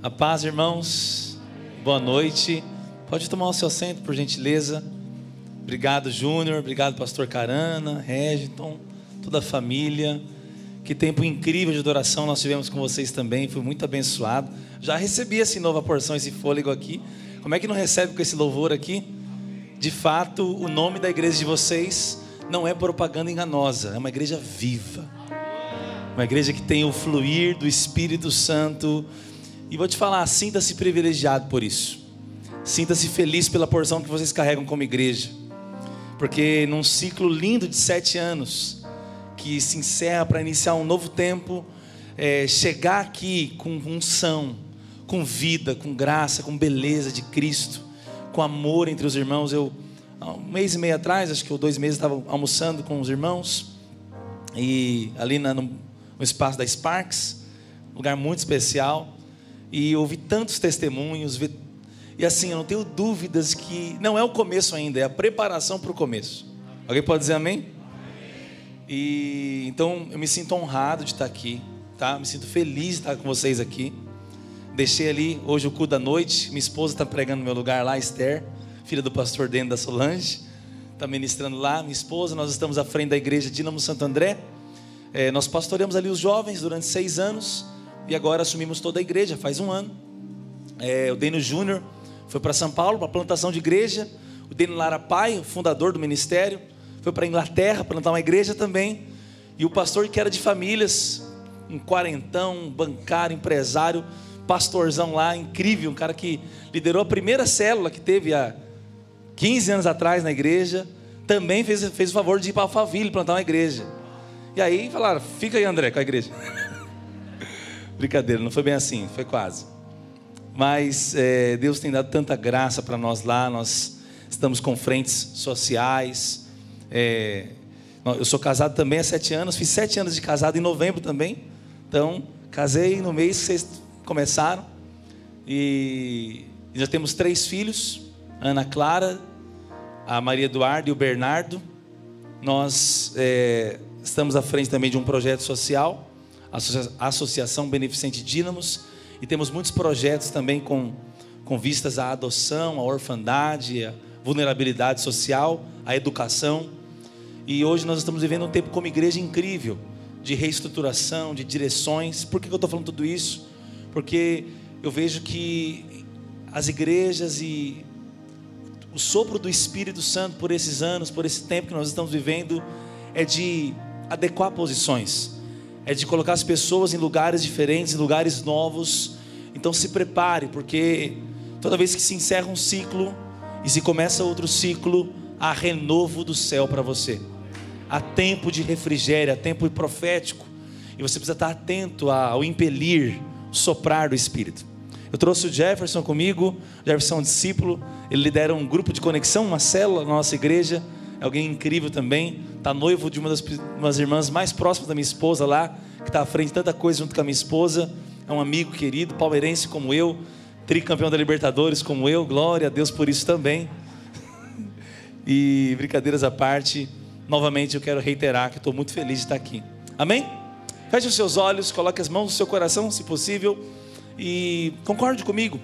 A paz, irmãos. Boa noite. Pode tomar o seu assento, por gentileza. Obrigado, Júnior. Obrigado, pastor Carana, Regiton, toda a família. Que tempo incrível de adoração nós tivemos com vocês também. Fui muito abençoado. Já recebi essa nova porção, esse fôlego aqui. Como é que não recebe com esse louvor aqui? De fato, o nome da igreja de vocês não é propaganda enganosa, é uma igreja viva. Uma igreja que tem o fluir do Espírito Santo. E vou te falar, sinta-se privilegiado por isso. Sinta-se feliz pela porção que vocês carregam como igreja. Porque num ciclo lindo de sete anos, que se encerra para iniciar um novo tempo, é, chegar aqui com unção, com vida, com graça, com beleza de Cristo, com amor entre os irmãos. Eu, um mês e meio atrás, acho que ou dois meses, estava almoçando com os irmãos, e ali na, no, no espaço da Sparks, lugar muito especial, e ouvi tantos testemunhos, vi, e assim, eu não tenho dúvidas que não é o começo ainda, é a preparação para o começo. Alguém pode dizer amém? E então eu me sinto honrado de estar aqui, tá? Me sinto feliz de estar com vocês aqui. Deixei ali hoje o cu da noite. Minha esposa está pregando no meu lugar lá, Esther, filha do pastor Dentro da Solange, está ministrando lá. Minha esposa, nós estamos à frente da igreja Dinamo Santo André. É, nós pastoreamos ali os jovens durante seis anos e agora assumimos toda a igreja, faz um ano. É, o Deno Júnior foi para São Paulo, para plantação de igreja. O Deno Lara Pai, o fundador do ministério, foi para a Inglaterra plantar uma igreja também. E o pastor que era de famílias, um quarentão, um bancário, empresário, pastorzão lá, incrível, um cara que liderou a primeira célula que teve há 15 anos atrás na igreja, também fez, fez o favor de ir para Alphaville plantar uma igreja. E aí falaram, fica aí André com a igreja. Brincadeira, não foi bem assim, foi quase. Mas é, Deus tem dado tanta graça para nós lá, nós estamos com frentes sociais. É, eu sou casado também há sete anos, fiz sete anos de casado em novembro também. Então, casei no mês que vocês começaram. E já temos três filhos: Ana Clara, a Maria Eduardo e o Bernardo. Nós é, estamos à frente também de um projeto social, Associação Beneficente Dínamos, e temos muitos projetos também com, com vistas à adoção, à orfandade, à vulnerabilidade social, à educação. E hoje nós estamos vivendo um tempo como igreja incrível, de reestruturação, de direções. Por que eu estou falando tudo isso? Porque eu vejo que as igrejas e o sopro do Espírito Santo por esses anos, por esse tempo que nós estamos vivendo, é de adequar posições, é de colocar as pessoas em lugares diferentes, em lugares novos. Então se prepare, porque toda vez que se encerra um ciclo e se começa outro ciclo, há renovo do céu para você. Há tempo de refrigério, há tempo profético, e você precisa estar atento ao impelir, soprar do Espírito. Eu trouxe o Jefferson comigo, Jefferson é um discípulo, ele lidera um grupo de conexão, uma célula na nossa igreja, é alguém incrível também, está noivo de uma das, uma das irmãs mais próximas da minha esposa lá, que está à frente de tanta coisa junto com a minha esposa, é um amigo querido, palmeirense como eu, tricampeão da Libertadores como eu, glória a Deus por isso também. E brincadeiras à parte, novamente eu quero reiterar que estou muito feliz de estar aqui. Amém? Feche os seus olhos, coloque as mãos no seu coração, se possível, e concorde comigo.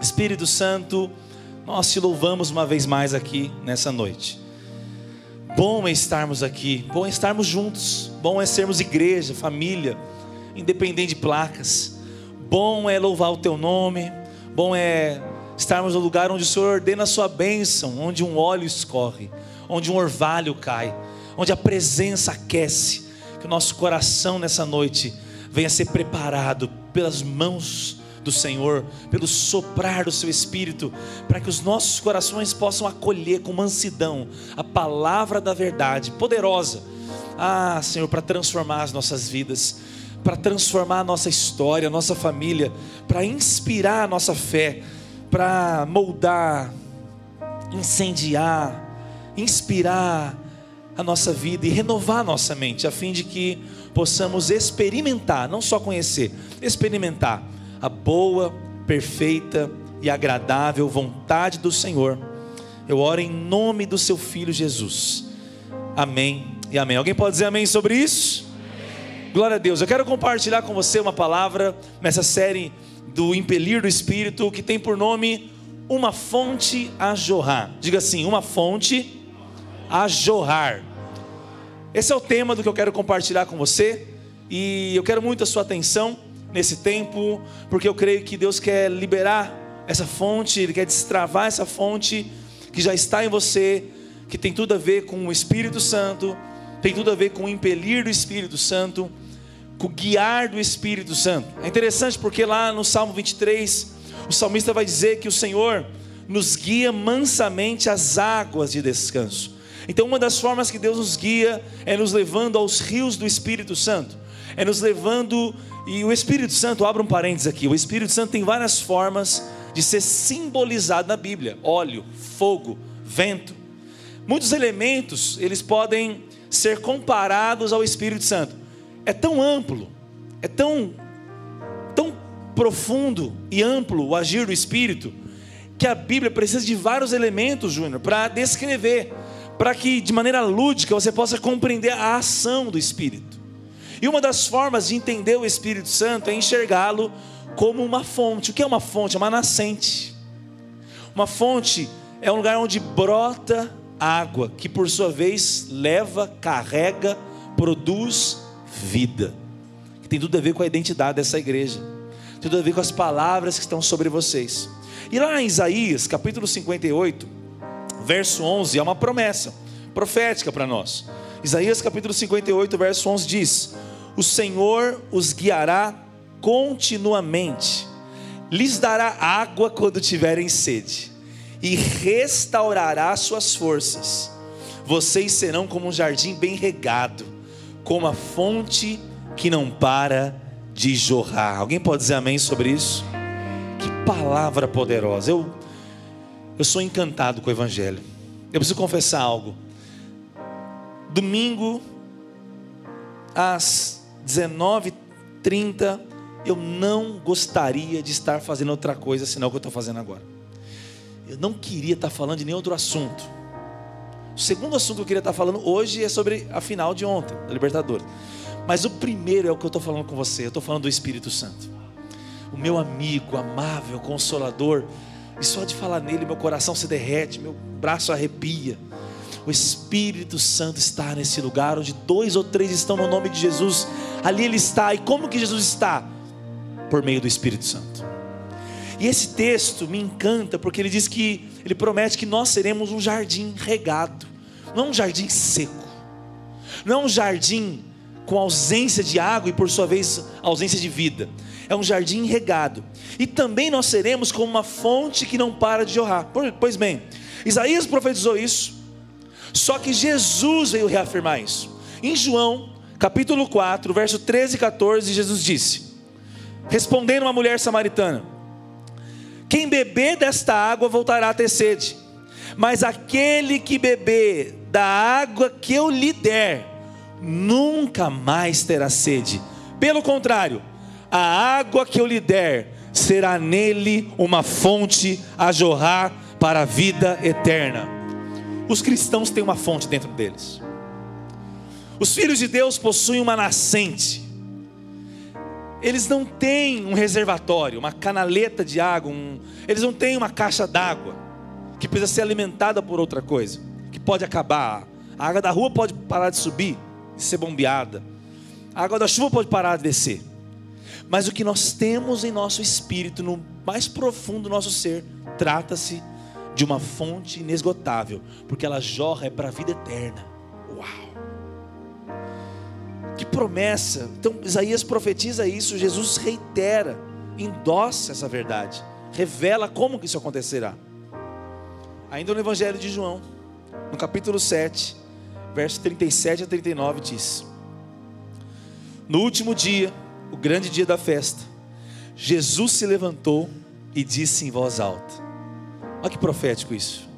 Espírito Santo, nós te louvamos uma vez mais aqui nessa noite. Bom é estarmos aqui, bom é estarmos juntos, bom é sermos igreja, família, independente de placas. Bom é louvar o teu nome, bom é estarmos no lugar onde o Senhor ordena a sua bênção, onde um óleo escorre onde um orvalho cai, onde a presença aquece. Que o nosso coração nessa noite venha ser preparado pelas mãos do Senhor, pelo soprar do seu espírito, para que os nossos corações possam acolher com mansidão a palavra da verdade poderosa. Ah, Senhor, para transformar as nossas vidas, para transformar a nossa história, a nossa família, para inspirar a nossa fé, para moldar, incendiar, inspirar a nossa vida e renovar a nossa mente, a fim de que possamos experimentar, não só conhecer, experimentar a boa, perfeita e agradável vontade do Senhor. Eu oro em nome do seu filho Jesus. Amém e amém. Alguém pode dizer amém sobre isso? Amém. Glória a Deus. Eu quero compartilhar com você uma palavra nessa série do impelir do Espírito, que tem por nome uma fonte a jorrar. Diga assim: uma fonte a jorrar. Esse é o tema do que eu quero compartilhar com você, e eu quero muito a sua atenção nesse tempo, porque eu creio que Deus quer liberar essa fonte, Ele quer destravar essa fonte que já está em você, que tem tudo a ver com o Espírito Santo, tem tudo a ver com o impelir do Espírito Santo, com o guiar do Espírito Santo. É interessante porque lá no Salmo 23, o salmista vai dizer que o Senhor nos guia mansamente às águas de descanso. Então, uma das formas que Deus nos guia é nos levando aos rios do Espírito Santo, é nos levando, e o Espírito Santo, abra um parênteses aqui, o Espírito Santo tem várias formas de ser simbolizado na Bíblia: óleo, fogo, vento. Muitos elementos, eles podem ser comparados ao Espírito Santo. É tão amplo, é tão tão profundo e amplo o agir do Espírito, que a Bíblia precisa de vários elementos, Júnior, para descrever, para que de maneira lúdica você possa compreender a ação do Espírito. E uma das formas de entender o Espírito Santo é enxergá-lo como uma fonte. O que é uma fonte? É uma nascente. Uma fonte é um lugar onde brota água, que por sua vez leva, carrega, produz vida. Que tem tudo a ver com a identidade dessa igreja. Tem tudo a ver com as palavras que estão sobre vocês. E lá em Isaías, capítulo 58, verso 11, é uma promessa profética para nós. Isaías capítulo 58, verso 11 diz: O Senhor os guiará continuamente, lhes dará água quando tiverem sede, e restaurará suas forças. Vocês serão como um jardim bem regado, como a fonte que não para de jorrar. Alguém pode dizer amém sobre isso? Que palavra poderosa. Eu, eu sou encantado com o Evangelho. Eu preciso confessar algo. Domingo, às 19h30, eu não gostaria de estar fazendo outra coisa senão o que eu estou fazendo agora. Eu não queria estar falando de nenhum outro assunto. O segundo assunto que eu queria estar falando hoje é sobre a final de ontem, da Libertadores. Mas o primeiro é o que eu estou falando com você. Eu estou falando do Espírito Santo. O meu amigo, amável, consolador. E só de falar nele, meu coração se derrete, meu braço arrepia. O Espírito Santo está nesse lugar onde dois ou três estão no nome de Jesus. Ali ele está. E como que Jesus está? por meio do Espírito Santo. E esse texto me encanta porque ele diz que ele promete que nós seremos um jardim regado, não um jardim seco, não um jardim com ausência de água e por sua vez ausência de vida. É um jardim regado. E também nós seremos como uma fonte que não para de jorrar. Pois bem, Isaías profetizou isso, só que Jesus veio reafirmar isso. Em João, capítulo 4, verso 13 e 14, Jesus disse: Respondendo uma mulher samaritana: Quem beber desta água voltará a ter sede, mas aquele que beber da água que eu lhe der, nunca mais terá sede. Pelo contrário, a água que eu lhe der será nele uma fonte a jorrar para a vida eterna. Os cristãos têm uma fonte dentro deles. Os filhos de Deus possuem uma nascente eles não têm um reservatório, uma canaleta de água, um, eles não têm uma caixa d'água que precisa ser alimentada por outra coisa, que pode acabar. A água da rua pode parar de subir e ser bombeada. A água da chuva pode parar de descer. Mas o que nós temos em nosso espírito, no mais profundo do nosso ser, trata-se de uma fonte inesgotável, porque ela jorra é para a vida eterna. Uau! Que promessa! Então Isaías profetiza isso, Jesus reitera, endossa essa verdade, revela como que isso acontecerá. Ainda no Evangelho de João, no capítulo 7, verso 37 a 39 diz: No último dia, o grande dia da festa, Jesus se levantou e disse em voz alta: Olha que profético isso.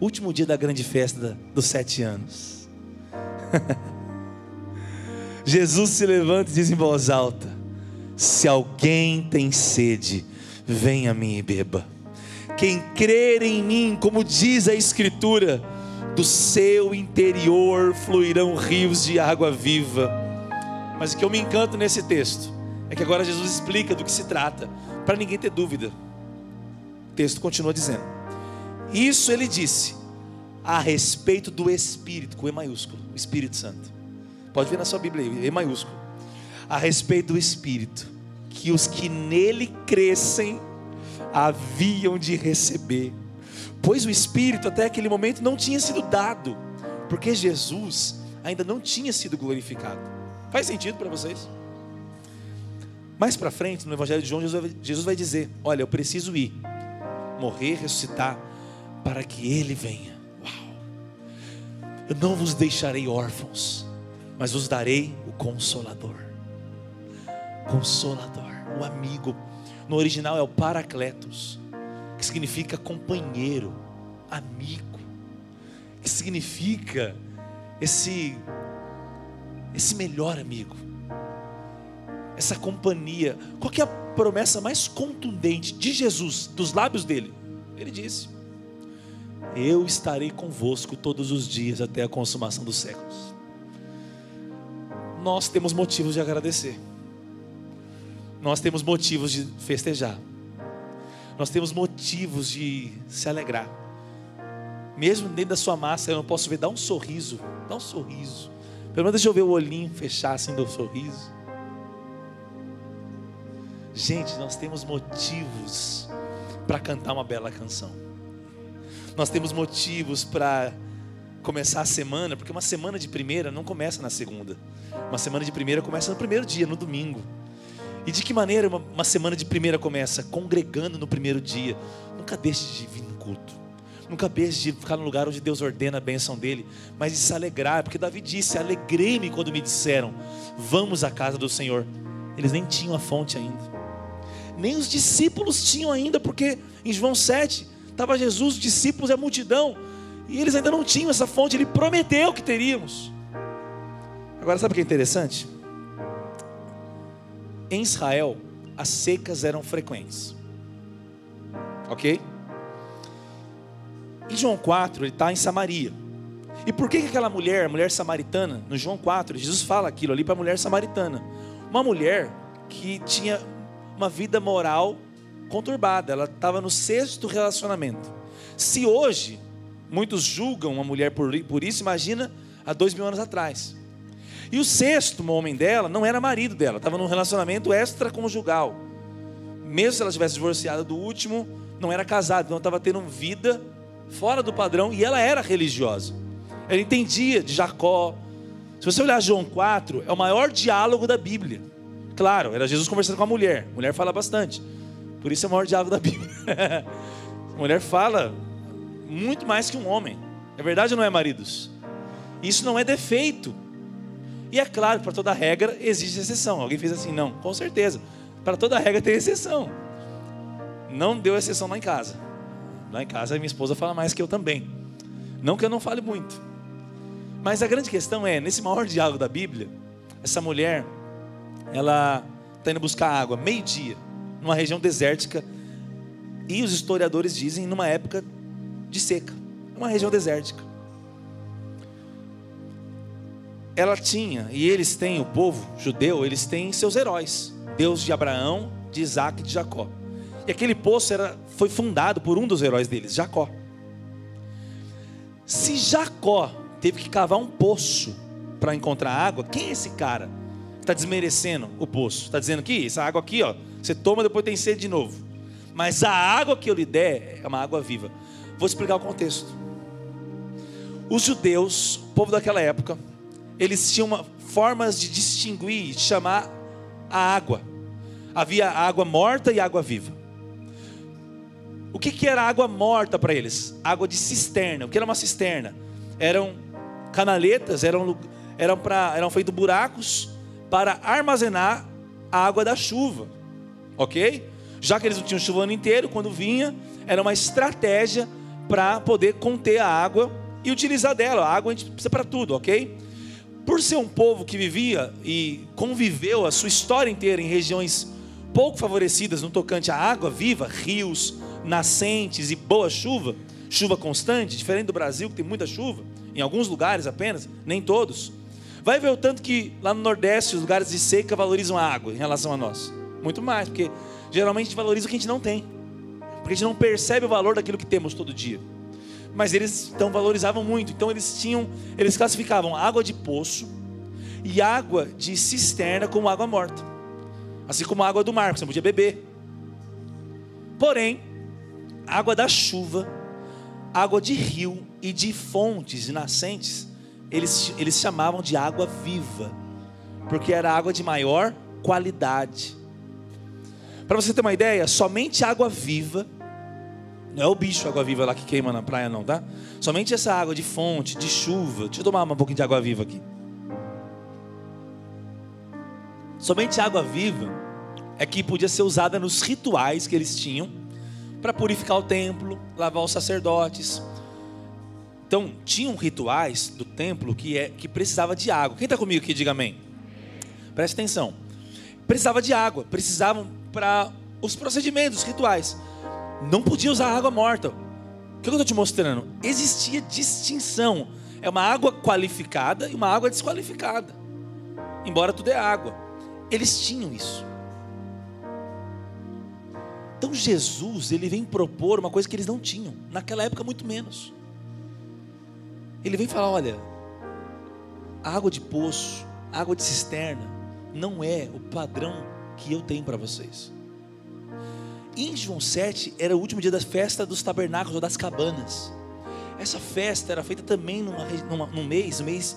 Último dia da grande festa dos sete anos. Jesus se levanta e diz em voz alta: Se alguém tem sede, venha a mim e beba. Quem crer em mim, como diz a Escritura, do seu interior fluirão rios de água viva. Mas o que eu me encanto nesse texto é que agora Jesus explica do que se trata, para ninguém ter dúvida. O texto continua dizendo: Isso ele disse a respeito do Espírito, com E maiúsculo, o Espírito Santo. Pode ver na sua Bíblia aí, E maiúsculo. A respeito do Espírito, que os que nele crescem haviam de receber, pois o Espírito até aquele momento não tinha sido dado, porque Jesus ainda não tinha sido glorificado. Faz sentido para vocês? Mais para frente, no Evangelho de João, Jesus vai dizer: Olha, eu preciso ir, morrer, ressuscitar, para que Ele venha. Uau! Eu não vos deixarei órfãos, mas vos darei o Consolador. Consolador, o amigo. No original é o Paracletos, que significa companheiro, amigo, que significa esse esse melhor amigo essa companhia. Qual é a promessa mais contundente de Jesus, dos lábios dele? Ele disse: Eu estarei convosco todos os dias até a consumação dos séculos. Nós temos motivos de agradecer. Nós temos motivos de festejar. Nós temos motivos de se alegrar. Mesmo dentro da sua massa, eu não posso ver, dá um sorriso, dá um sorriso. Pelo menos deixa eu ver o olhinho fechar assim do sorriso. Gente, nós temos motivos para cantar uma bela canção. Nós temos motivos para começar a semana, porque uma semana de primeira não começa na segunda. Uma semana de primeira começa no primeiro dia, no domingo. E de que maneira uma, uma semana de primeira começa? Congregando no primeiro dia. Nunca deixe de vir no culto. Nunca deixe de ficar no lugar onde Deus ordena a bênção dele, mas de se alegrar, porque Davi disse: Alegrei-me quando me disseram, vamos à casa do Senhor. Eles nem tinham a fonte ainda nem os discípulos tinham ainda, porque em João 7 estava Jesus, os discípulos e a multidão, e eles ainda não tinham essa fonte, ele prometeu que teríamos. Agora, sabe o que é interessante? Em Israel, as secas eram frequentes, ok? Em João 4, ele está em Samaria. E por que, que aquela mulher, a mulher samaritana, no João 4, Jesus fala aquilo ali para a mulher samaritana? Uma mulher que tinha uma vida moral conturbada, ela estava no sexto relacionamento. Se hoje muitos julgam uma mulher por, por isso, imagina há dois mil anos atrás. E o sexto homem dela não era marido dela, estava num relacionamento extraconjugal. Mesmo se ela tivesse divorciado do último, não era casado, então estava tendo vida fora do padrão e ela era religiosa. Ela entendia de Jacó. Se você olhar João 4, é o maior diálogo da Bíblia. Claro, era Jesus conversando com a mulher. Mulher fala bastante. Por isso é o maior diálogo da Bíblia. mulher fala muito mais que um homem. É verdade ou não é, maridos? Isso não é defeito. E é claro, para toda regra existe exceção. Alguém fez assim? Não, com certeza. Para toda regra tem exceção. Não deu exceção lá em casa. Lá em casa minha esposa fala mais que eu também. Não que eu não fale muito. Mas a grande questão é, nesse maior diálogo da Bíblia, essa mulher ela está indo buscar água, meio-dia, numa região desértica, e os historiadores dizem numa época de seca, uma região desértica. Ela tinha, e eles têm, o povo judeu, eles têm seus heróis, Deus de Abraão, de Isaac e de Jacó. E aquele poço era, foi fundado por um dos heróis deles, Jacó. Se Jacó teve que cavar um poço para encontrar água, quem é esse cara? está desmerecendo o poço. Está dizendo que essa água aqui, ó, você toma depois tem sede de novo. Mas a água que eu lhe der é uma água viva. Vou explicar o contexto. Os judeus, o povo daquela época, eles tinham uma, formas de distinguir, de chamar a água. Havia água morta e água viva. O que, que era água morta para eles? Água de cisterna. O que era uma cisterna? Eram canaletas, eram, eram, pra, eram feitos buracos para armazenar a água da chuva, ok? Já que eles não tinham chuva o ano inteiro, quando vinha, era uma estratégia para poder conter a água e utilizar dela. A água a gente precisa para tudo, ok? Por ser um povo que vivia e conviveu a sua história inteira em regiões pouco favorecidas no tocante à água viva, rios, nascentes e boa chuva, chuva constante, diferente do Brasil que tem muita chuva, em alguns lugares apenas, nem todos. Vai ver o tanto que lá no Nordeste os lugares de seca valorizam a água em relação a nós. Muito mais, porque geralmente a gente valoriza o que a gente não tem. Porque a gente não percebe o valor daquilo que temos todo dia. Mas eles então valorizavam muito. Então eles tinham, eles classificavam água de poço e água de cisterna como água morta. Assim como a água do mar, que você podia beber. Porém, água da chuva, água de rio e de fontes e nascentes, eles, eles chamavam de água viva, porque era água de maior qualidade. Para você ter uma ideia, somente água viva, não é o bicho água viva lá que queima na praia, não, tá? Somente essa água de fonte, de chuva. Deixa eu tomar um pouquinho de água viva aqui. Somente água viva é que podia ser usada nos rituais que eles tinham para purificar o templo, lavar os sacerdotes. Então, tinham rituais do templo que, é, que precisava de água. Quem está comigo aqui, diga amém. Preste atenção. Precisava de água, precisavam para os procedimentos, os rituais. Não podia usar água morta. O que eu estou te mostrando? Existia distinção. É uma água qualificada e uma água desqualificada. Embora tudo é água. Eles tinham isso. Então Jesus, ele vem propor uma coisa que eles não tinham, naquela época muito menos. Ele vem falar, olha, água de poço, água de cisterna, não é o padrão que eu tenho para vocês. Em João 7 era o último dia da festa dos tabernáculos ou das cabanas. Essa festa era feita também numa, numa, num mês, mês,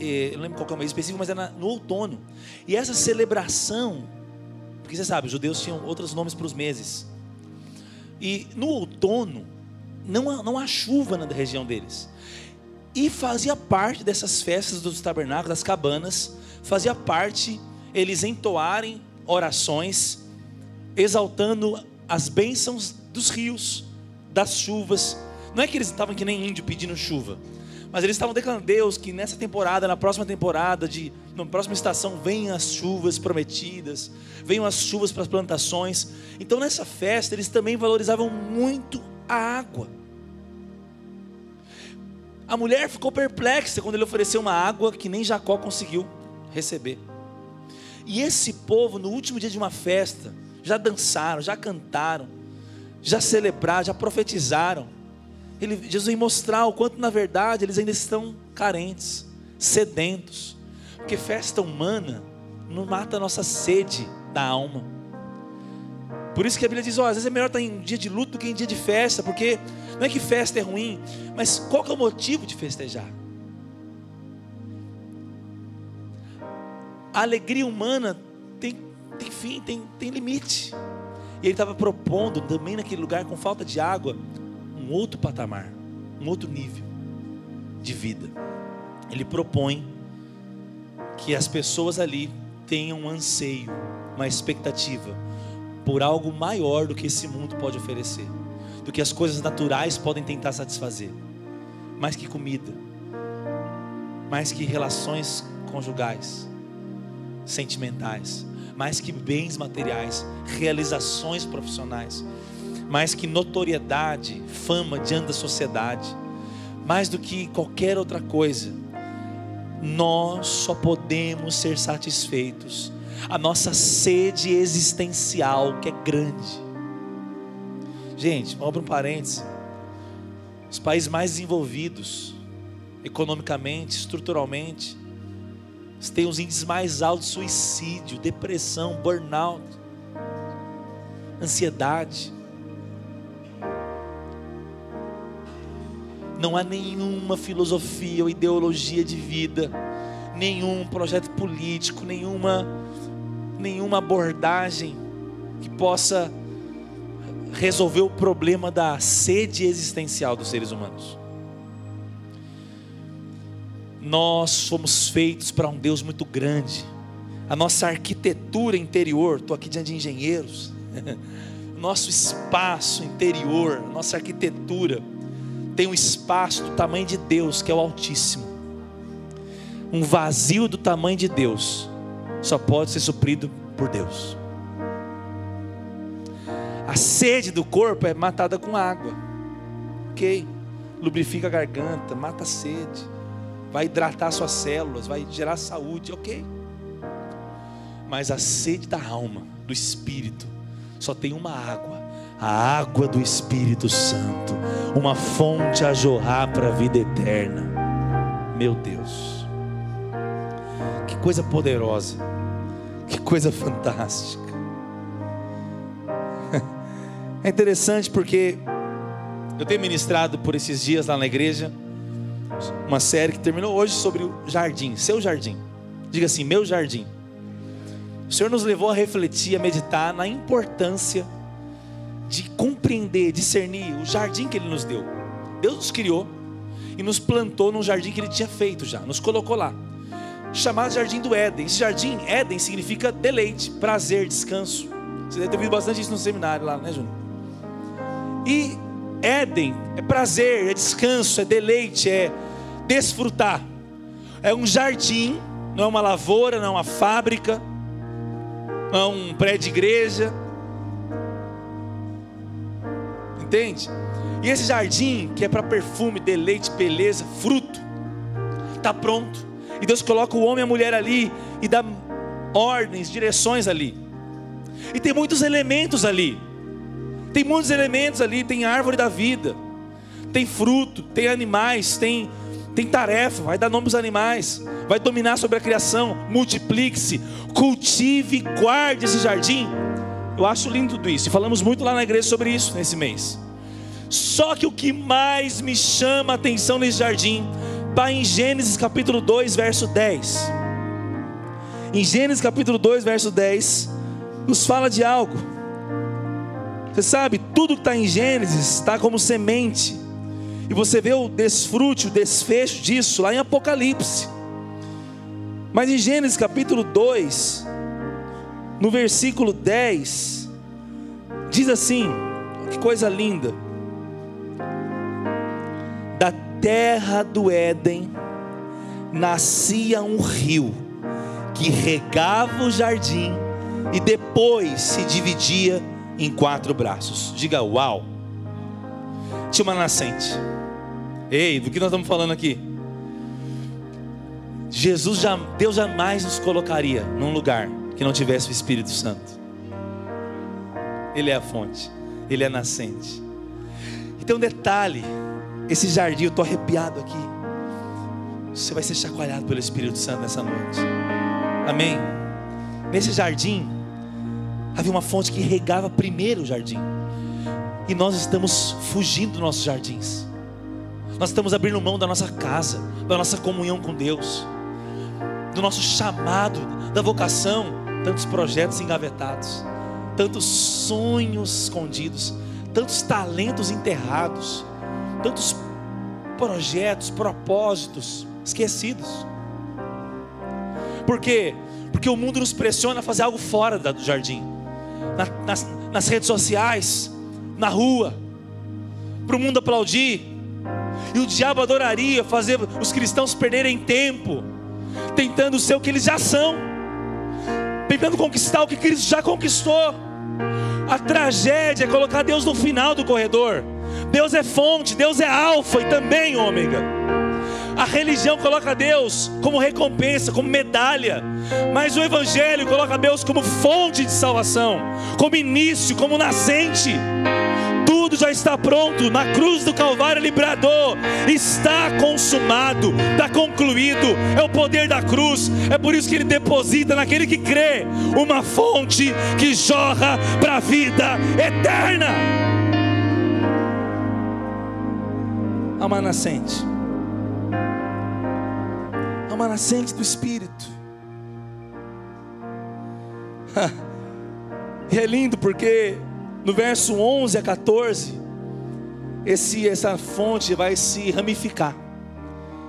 eh, não lembro qual é o mês específico, mas era no outono. E essa celebração porque você sabe, os judeus tinham outros nomes para os meses. E no outono, não há, não há chuva na região deles. E fazia parte dessas festas dos tabernáculos, das cabanas, fazia parte eles entoarem orações, exaltando as bênçãos dos rios, das chuvas. Não é que eles estavam que nem índio pedindo chuva, mas eles estavam declarando Deus que nessa temporada, na próxima temporada, de, na próxima estação, venham as chuvas prometidas, venham as chuvas para as plantações. Então nessa festa eles também valorizavam muito a água. A mulher ficou perplexa quando ele ofereceu uma água que nem Jacó conseguiu receber. E esse povo, no último dia de uma festa, já dançaram, já cantaram, já celebraram, já profetizaram ele, Jesus vem mostrar o quanto, na verdade, eles ainda estão carentes, sedentos. Porque festa humana não mata a nossa sede da alma. Por isso que a Bíblia diz: ó, às vezes é melhor estar em dia de luto do que em dia de festa, porque não é que festa é ruim, mas qual que é o motivo de festejar? A alegria humana tem, tem fim, tem, tem limite. E ele estava propondo também naquele lugar com falta de água, um outro patamar, um outro nível de vida. Ele propõe que as pessoas ali tenham um anseio, uma expectativa por algo maior do que esse mundo pode oferecer, do que as coisas naturais podem tentar satisfazer, mais que comida, mais que relações conjugais, sentimentais, mais que bens materiais, realizações profissionais mais que notoriedade, fama diante da sociedade, mais do que qualquer outra coisa, nós só podemos ser satisfeitos. A nossa sede existencial, que é grande. Gente, abrir um parênteses. Os países mais desenvolvidos, economicamente, estruturalmente, têm os índices mais altos de suicídio, depressão, burnout, ansiedade. Não há nenhuma filosofia ou ideologia de vida, nenhum projeto político, nenhuma, nenhuma abordagem que possa resolver o problema da sede existencial dos seres humanos. Nós fomos feitos para um Deus muito grande. A nossa arquitetura interior, estou aqui diante de engenheiros, nosso espaço interior, nossa arquitetura, tem um espaço do tamanho de Deus, que é o Altíssimo. Um vazio do tamanho de Deus só pode ser suprido por Deus. A sede do corpo é matada com água. Ok? Lubrifica a garganta, mata a sede. Vai hidratar suas células, vai gerar saúde, ok. Mas a sede da alma, do espírito, só tem uma água, a água do Espírito Santo, uma fonte a jorrar para a vida eterna. Meu Deus, que coisa poderosa, que coisa fantástica. É interessante porque eu tenho ministrado por esses dias lá na igreja uma série que terminou hoje sobre o jardim, seu jardim. Diga assim, meu jardim. O Senhor nos levou a refletir, a meditar na importância de compreender, discernir o jardim que Ele nos deu. Deus nos criou e nos plantou num jardim que Ele tinha feito já, nos colocou lá, chamado Jardim do Éden. Esse jardim, Éden, significa deleite, prazer, descanso. Você deve ter ouvido bastante isso no seminário lá, né, Júnior? E Éden é prazer, é descanso, é deleite, é desfrutar. É um jardim, não é uma lavoura, não é uma fábrica, não é um prédio de igreja. Entende? E esse jardim, que é para perfume, deleite, beleza, fruto, está pronto. E Deus coloca o homem e a mulher ali e dá ordens, direções ali. E tem muitos elementos ali. Tem muitos elementos ali, tem árvore da vida, tem fruto, tem animais, tem tem tarefa, vai dar nome aos animais, vai dominar sobre a criação, multiplique-se, cultive, guarde esse jardim. Eu acho lindo tudo isso, e falamos muito lá na igreja sobre isso nesse mês. Só que o que mais me chama a atenção nesse jardim, está em Gênesis capítulo 2, verso 10. Em Gênesis capítulo 2, verso 10, nos fala de algo você sabe, tudo que está em Gênesis está como semente. E você vê o desfrute, o desfecho disso lá em Apocalipse. Mas em Gênesis capítulo 2, no versículo 10, diz assim: que coisa linda. Da terra do Éden nascia um rio que regava o jardim e depois se dividia em quatro braços. Diga uau. Tinha uma nascente. Ei, do que nós estamos falando aqui? Jesus, já, Deus jamais nos colocaria num lugar que não tivesse o Espírito Santo. Ele é a fonte, Ele é a nascente. E tem um detalhe: esse jardim, eu estou arrepiado aqui. Você vai ser chacoalhado pelo Espírito Santo nessa noite. Amém? Nesse jardim, havia uma fonte que regava primeiro o jardim. E nós estamos fugindo dos nossos jardins. Nós estamos abrindo mão da nossa casa, da nossa comunhão com Deus, do nosso chamado, da vocação, tantos projetos engavetados, tantos sonhos escondidos, tantos talentos enterrados, tantos projetos, propósitos esquecidos. Por quê? Porque o mundo nos pressiona a fazer algo fora do jardim na, nas, nas redes sociais, na rua, para o mundo aplaudir. E o diabo adoraria fazer os cristãos perderem tempo, tentando ser o que eles já são, tentando conquistar o que Cristo já conquistou. A tragédia é colocar Deus no final do corredor. Deus é fonte, Deus é alfa e também ômega. A religião coloca Deus como recompensa, como medalha, mas o Evangelho coloca Deus como fonte de salvação, como início, como nascente. Tudo já está pronto na cruz do Calvário, Librador está consumado, está concluído. É o poder da cruz, é por isso que ele deposita naquele que crê uma fonte que jorra para a vida eterna. Há uma nascente uma nascente do Espírito. e é lindo porque no verso 11 a 14, esse, essa fonte vai se ramificar,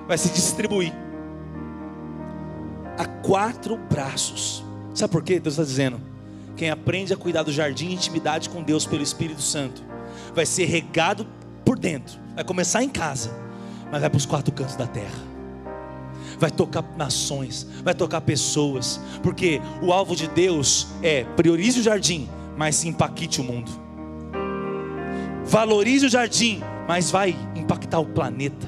vai se distribuir a quatro braços. Sabe por quê? Deus está dizendo: quem aprende a cuidar do jardim de intimidade com Deus pelo Espírito Santo, vai ser regado por dentro, vai começar em casa, mas vai para os quatro cantos da terra vai tocar nações, vai tocar pessoas, porque o alvo de Deus é priorize o jardim, mas impacte o mundo. Valorize o jardim, mas vai impactar o planeta.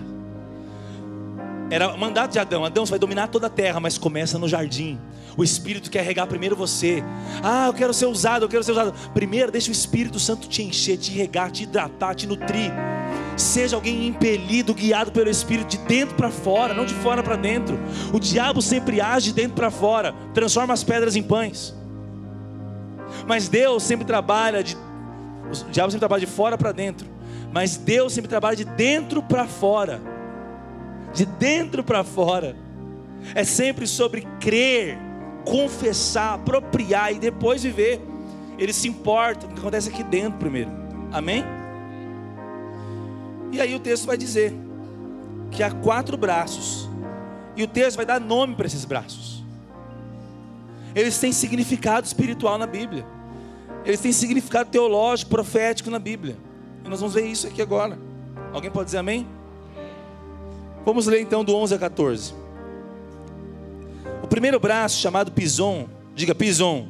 Era mandato de Adão: Adão, você vai dominar toda a terra, mas começa no jardim. O Espírito quer regar primeiro você. Ah, eu quero ser usado, eu quero ser usado. Primeiro, deixa o Espírito Santo te encher, te regar, te hidratar, te nutrir. Seja alguém impelido, guiado pelo Espírito de dentro para fora, não de fora para dentro. O diabo sempre age de dentro para fora, transforma as pedras em pães. Mas Deus sempre trabalha de o diabo sempre trabalha de fora para dentro, mas Deus sempre trabalha de dentro para fora. De dentro para fora. É sempre sobre crer, confessar, apropriar e depois viver. Ele se importa com o que acontece aqui dentro primeiro. Amém? E aí o texto vai dizer que há quatro braços. E o texto vai dar nome para esses braços. Eles têm significado espiritual na Bíblia. Eles têm significado teológico, profético na Bíblia. E nós vamos ver isso aqui agora. Alguém pode dizer amém? Vamos ler então do 11 a 14. O primeiro braço, chamado Pison, diga Pison,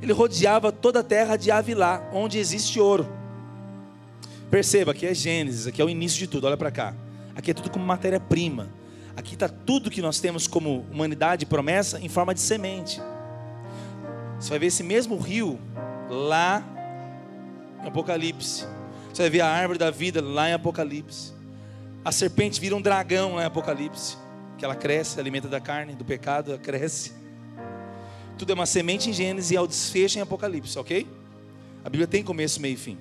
ele rodeava toda a terra de Avilá, onde existe ouro. Perceba, aqui é Gênesis, aqui é o início de tudo, olha para cá. Aqui é tudo como matéria-prima. Aqui está tudo que nós temos como humanidade e promessa em forma de semente. Você vai ver esse mesmo rio lá em Apocalipse. Você vai ver a árvore da vida lá em Apocalipse. A serpente vira um dragão lá em Apocalipse. Que ela cresce, alimenta da carne, do pecado, ela cresce. Tudo é uma semente em Gênesis e é o desfecho em Apocalipse, ok? A Bíblia tem começo, meio e fim.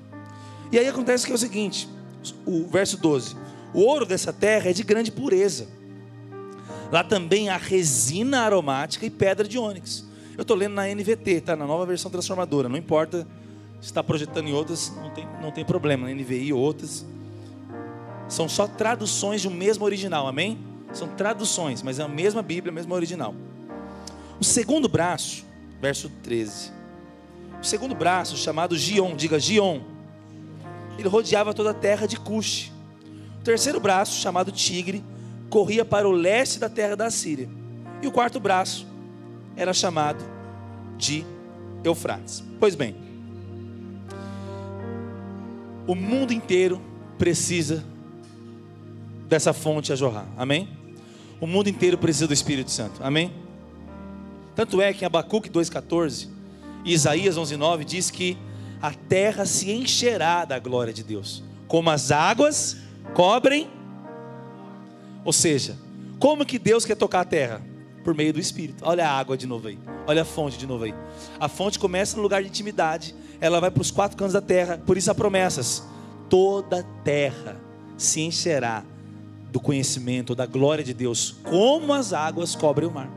E aí acontece que é o seguinte, o verso 12: O ouro dessa terra é de grande pureza. Lá também há resina aromática e pedra de ônix. Eu estou lendo na NVT, tá? Na nova versão transformadora. Não importa se está projetando em outras, não tem, não tem problema. Na NVI outras. São só traduções de um mesmo original, amém? São traduções, mas é a mesma Bíblia, a mesma original. O segundo braço, verso 13. O segundo braço, chamado Gion, diga Gion ele rodeava toda a terra de Cush. O terceiro braço, chamado Tigre, corria para o leste da terra da Síria. E o quarto braço era chamado de Eufrates. Pois bem, o mundo inteiro precisa dessa fonte a jorrar. Amém? O mundo inteiro precisa do Espírito Santo. Amém? Tanto é que em Abacuque 2,14 e Isaías 11,9 diz que a terra se encherá da glória de Deus, como as águas cobrem. Ou seja, como que Deus quer tocar a terra? Por meio do Espírito. Olha a água de novo aí. Olha a fonte de novo aí. A fonte começa no lugar de intimidade, ela vai para os quatro cantos da terra. Por isso há promessas. Toda terra se encherá do conhecimento, da glória de Deus, como as águas cobrem o mar.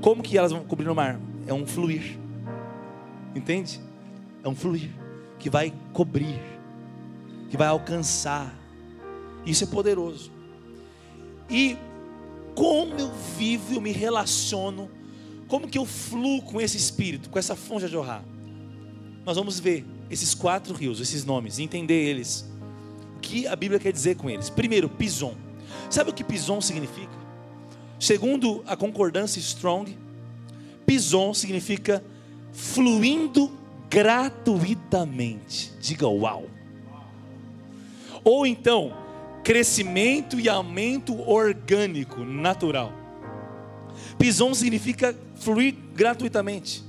Como que elas vão cobrir o mar? É um fluir. Entende? É um fluir que vai cobrir, que vai alcançar. Isso é poderoso. E como eu vivo, eu me relaciono, como que eu fluo com esse espírito, com essa fonte a jorrar. Nós vamos ver esses quatro rios, esses nomes, entender eles. O que a Bíblia quer dizer com eles? Primeiro, Pison. Sabe o que Pison significa? Segundo a concordância Strong, Pison significa fluindo gratuitamente. Diga uau. Ou então, crescimento e aumento orgânico, natural. Pison significa fluir gratuitamente.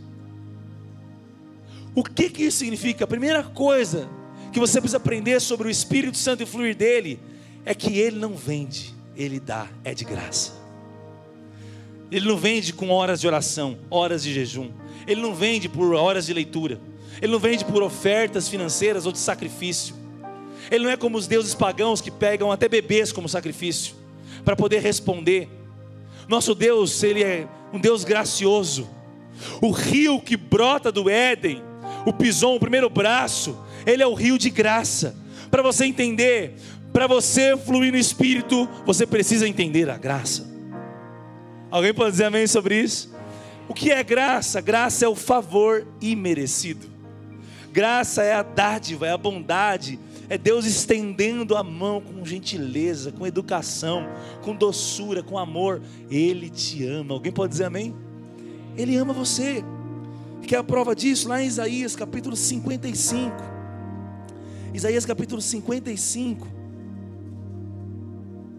O que, que isso significa? A primeira coisa que você precisa aprender sobre o Espírito Santo e fluir dele é que ele não vende, ele dá, é de graça. Ele não vende com horas de oração, horas de jejum. Ele não vende por horas de leitura. Ele não vende por ofertas financeiras ou de sacrifício. Ele não é como os deuses pagãos que pegam até bebês como sacrifício para poder responder. Nosso Deus, ele é um Deus gracioso. O rio que brota do Éden, o pison, o primeiro braço, ele é o rio de graça. Para você entender, para você fluir no espírito, você precisa entender a graça. Alguém pode dizer amém sobre isso? O que é graça? Graça é o favor imerecido. Graça é a dádiva, é a bondade, é Deus estendendo a mão com gentileza, com educação, com doçura, com amor. Ele te ama. Alguém pode dizer amém? Ele ama você. Quer a prova disso? Lá em Isaías capítulo 55. Isaías capítulo 55.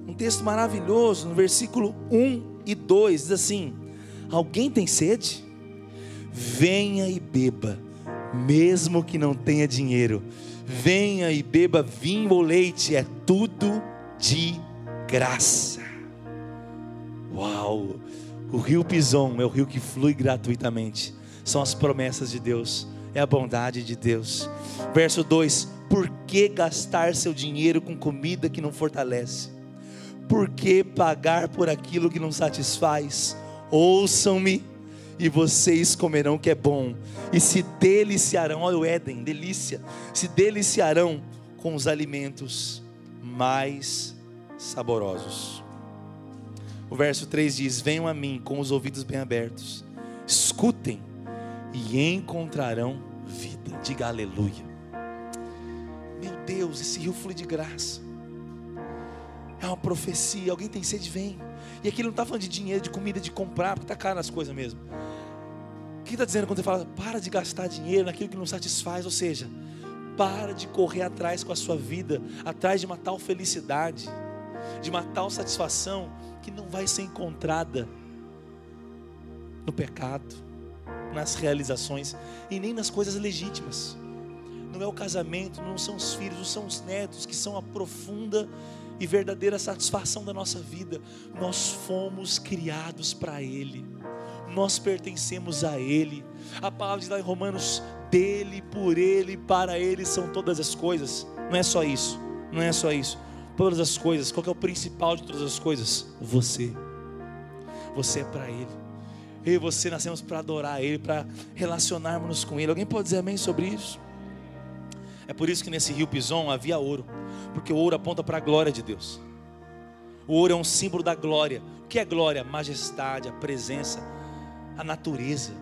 um texto maravilhoso, no versículo 1 e 2, diz assim: Alguém tem sede? Venha e beba, mesmo que não tenha dinheiro. Venha e beba vinho ou leite, é tudo de graça. Uau! O rio Pison é o rio que flui gratuitamente. São as promessas de Deus, é a bondade de Deus. Verso 2: Por que gastar seu dinheiro com comida que não fortalece? Por que pagar por aquilo que não satisfaz? Ouçam-me e vocês comerão que é bom, e se deliciarão, olha o Éden, delícia, se deliciarão com os alimentos mais saborosos. O verso 3 diz: Venham a mim com os ouvidos bem abertos, escutem e encontrarão vida. Diga aleluia. Meu Deus, esse rio flui de graça. É uma profecia. Alguém tem sede, vem. E aqui ele não está falando de dinheiro, de comida, de comprar, porque está caro as coisas mesmo. O que está dizendo quando ele fala, para de gastar dinheiro naquilo que não satisfaz? Ou seja, para de correr atrás com a sua vida, atrás de uma tal felicidade, de uma tal satisfação que não vai ser encontrada no pecado, nas realizações e nem nas coisas legítimas. Não é o casamento, não são os filhos, não são os netos que são a profunda e verdadeira satisfação da nossa vida. Nós fomos criados para Ele, nós pertencemos a Ele. A palavra diz lá em Romanos: dele, por Ele, para Ele são todas as coisas. Não é só isso, não é só isso. Todas as coisas, qual é o principal de todas as coisas? Você. Você é para Ele. Eu e você nascemos para adorar Ele, para relacionarmos com Ele. Alguém pode dizer amém sobre isso? É por isso que nesse rio Pison havia ouro, porque o ouro aponta para a glória de Deus. O ouro é um símbolo da glória. O que é glória? Majestade, a presença, a natureza.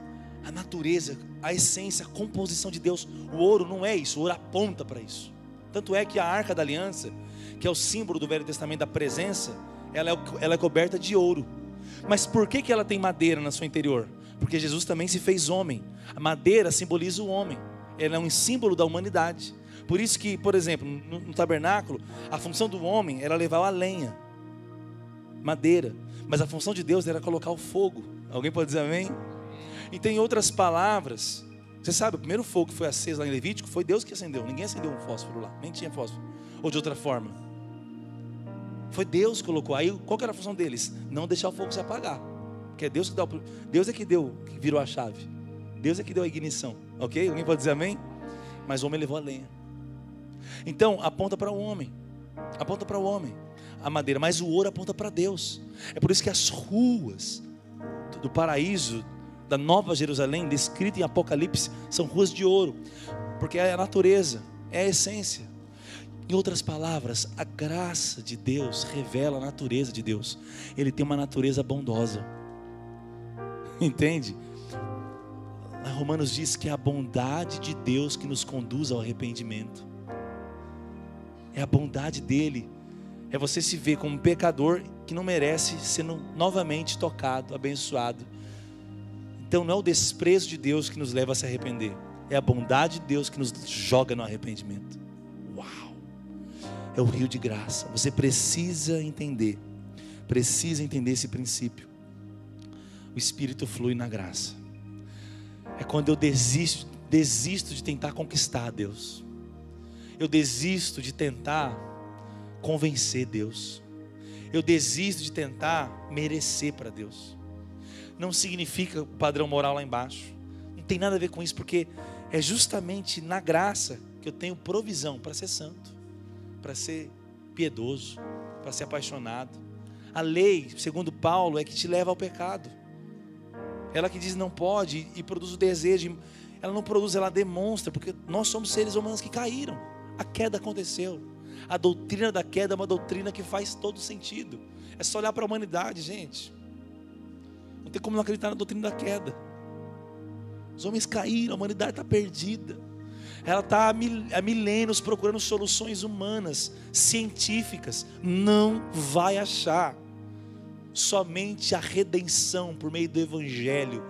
A natureza, a essência, a composição de Deus. O ouro não é isso, o ouro aponta para isso. Tanto é que a arca da aliança, que é o símbolo do Velho Testamento da presença, ela é, ela é coberta de ouro. Mas por que, que ela tem madeira na sua interior? Porque Jesus também se fez homem. A madeira simboliza o homem ela é um símbolo da humanidade. Por isso que, por exemplo, no, no tabernáculo, a função do homem era levar a lenha, madeira, mas a função de Deus era colocar o fogo. Alguém pode dizer amém? E tem outras palavras. Você sabe, o primeiro fogo que foi aceso lá em Levítico foi Deus que acendeu. Ninguém acendeu um fósforo lá, nem tinha fósforo. Ou de outra forma. Foi Deus que colocou. Aí qual era a função deles? Não deixar o fogo se apagar. Porque é Deus que dá o... Deus é que deu, que virou a chave. Deus é que deu a ignição, ok? Alguém pode dizer amém? Mas o homem levou a lenha. Então, aponta para o homem, aponta para o homem a madeira, mas o ouro aponta para Deus. É por isso que as ruas do paraíso, da Nova Jerusalém, descrita em Apocalipse, são ruas de ouro, porque é a natureza, é a essência. Em outras palavras, a graça de Deus revela a natureza de Deus. Ele tem uma natureza bondosa. Entende? Romanos diz que é a bondade de Deus que nos conduz ao arrependimento. É a bondade dele. É você se ver como um pecador que não merece ser novamente tocado, abençoado. Então não é o desprezo de Deus que nos leva a se arrepender. É a bondade de Deus que nos joga no arrependimento. Uau! É o rio de graça. Você precisa entender. Precisa entender esse princípio. O Espírito flui na graça é quando eu desisto, desisto de tentar conquistar Deus. Eu desisto de tentar convencer Deus. Eu desisto de tentar merecer para Deus. Não significa o padrão moral lá embaixo. Não tem nada a ver com isso, porque é justamente na graça que eu tenho provisão para ser santo, para ser piedoso, para ser apaixonado. A lei, segundo Paulo, é que te leva ao pecado. Ela que diz não pode e produz o desejo, ela não produz, ela demonstra, porque nós somos seres humanos que caíram. A queda aconteceu. A doutrina da queda é uma doutrina que faz todo sentido. É só olhar para a humanidade, gente. Não tem como não acreditar na doutrina da queda. Os homens caíram, a humanidade está perdida. Ela está há milênios procurando soluções humanas, científicas. Não vai achar somente a redenção por meio do Evangelho.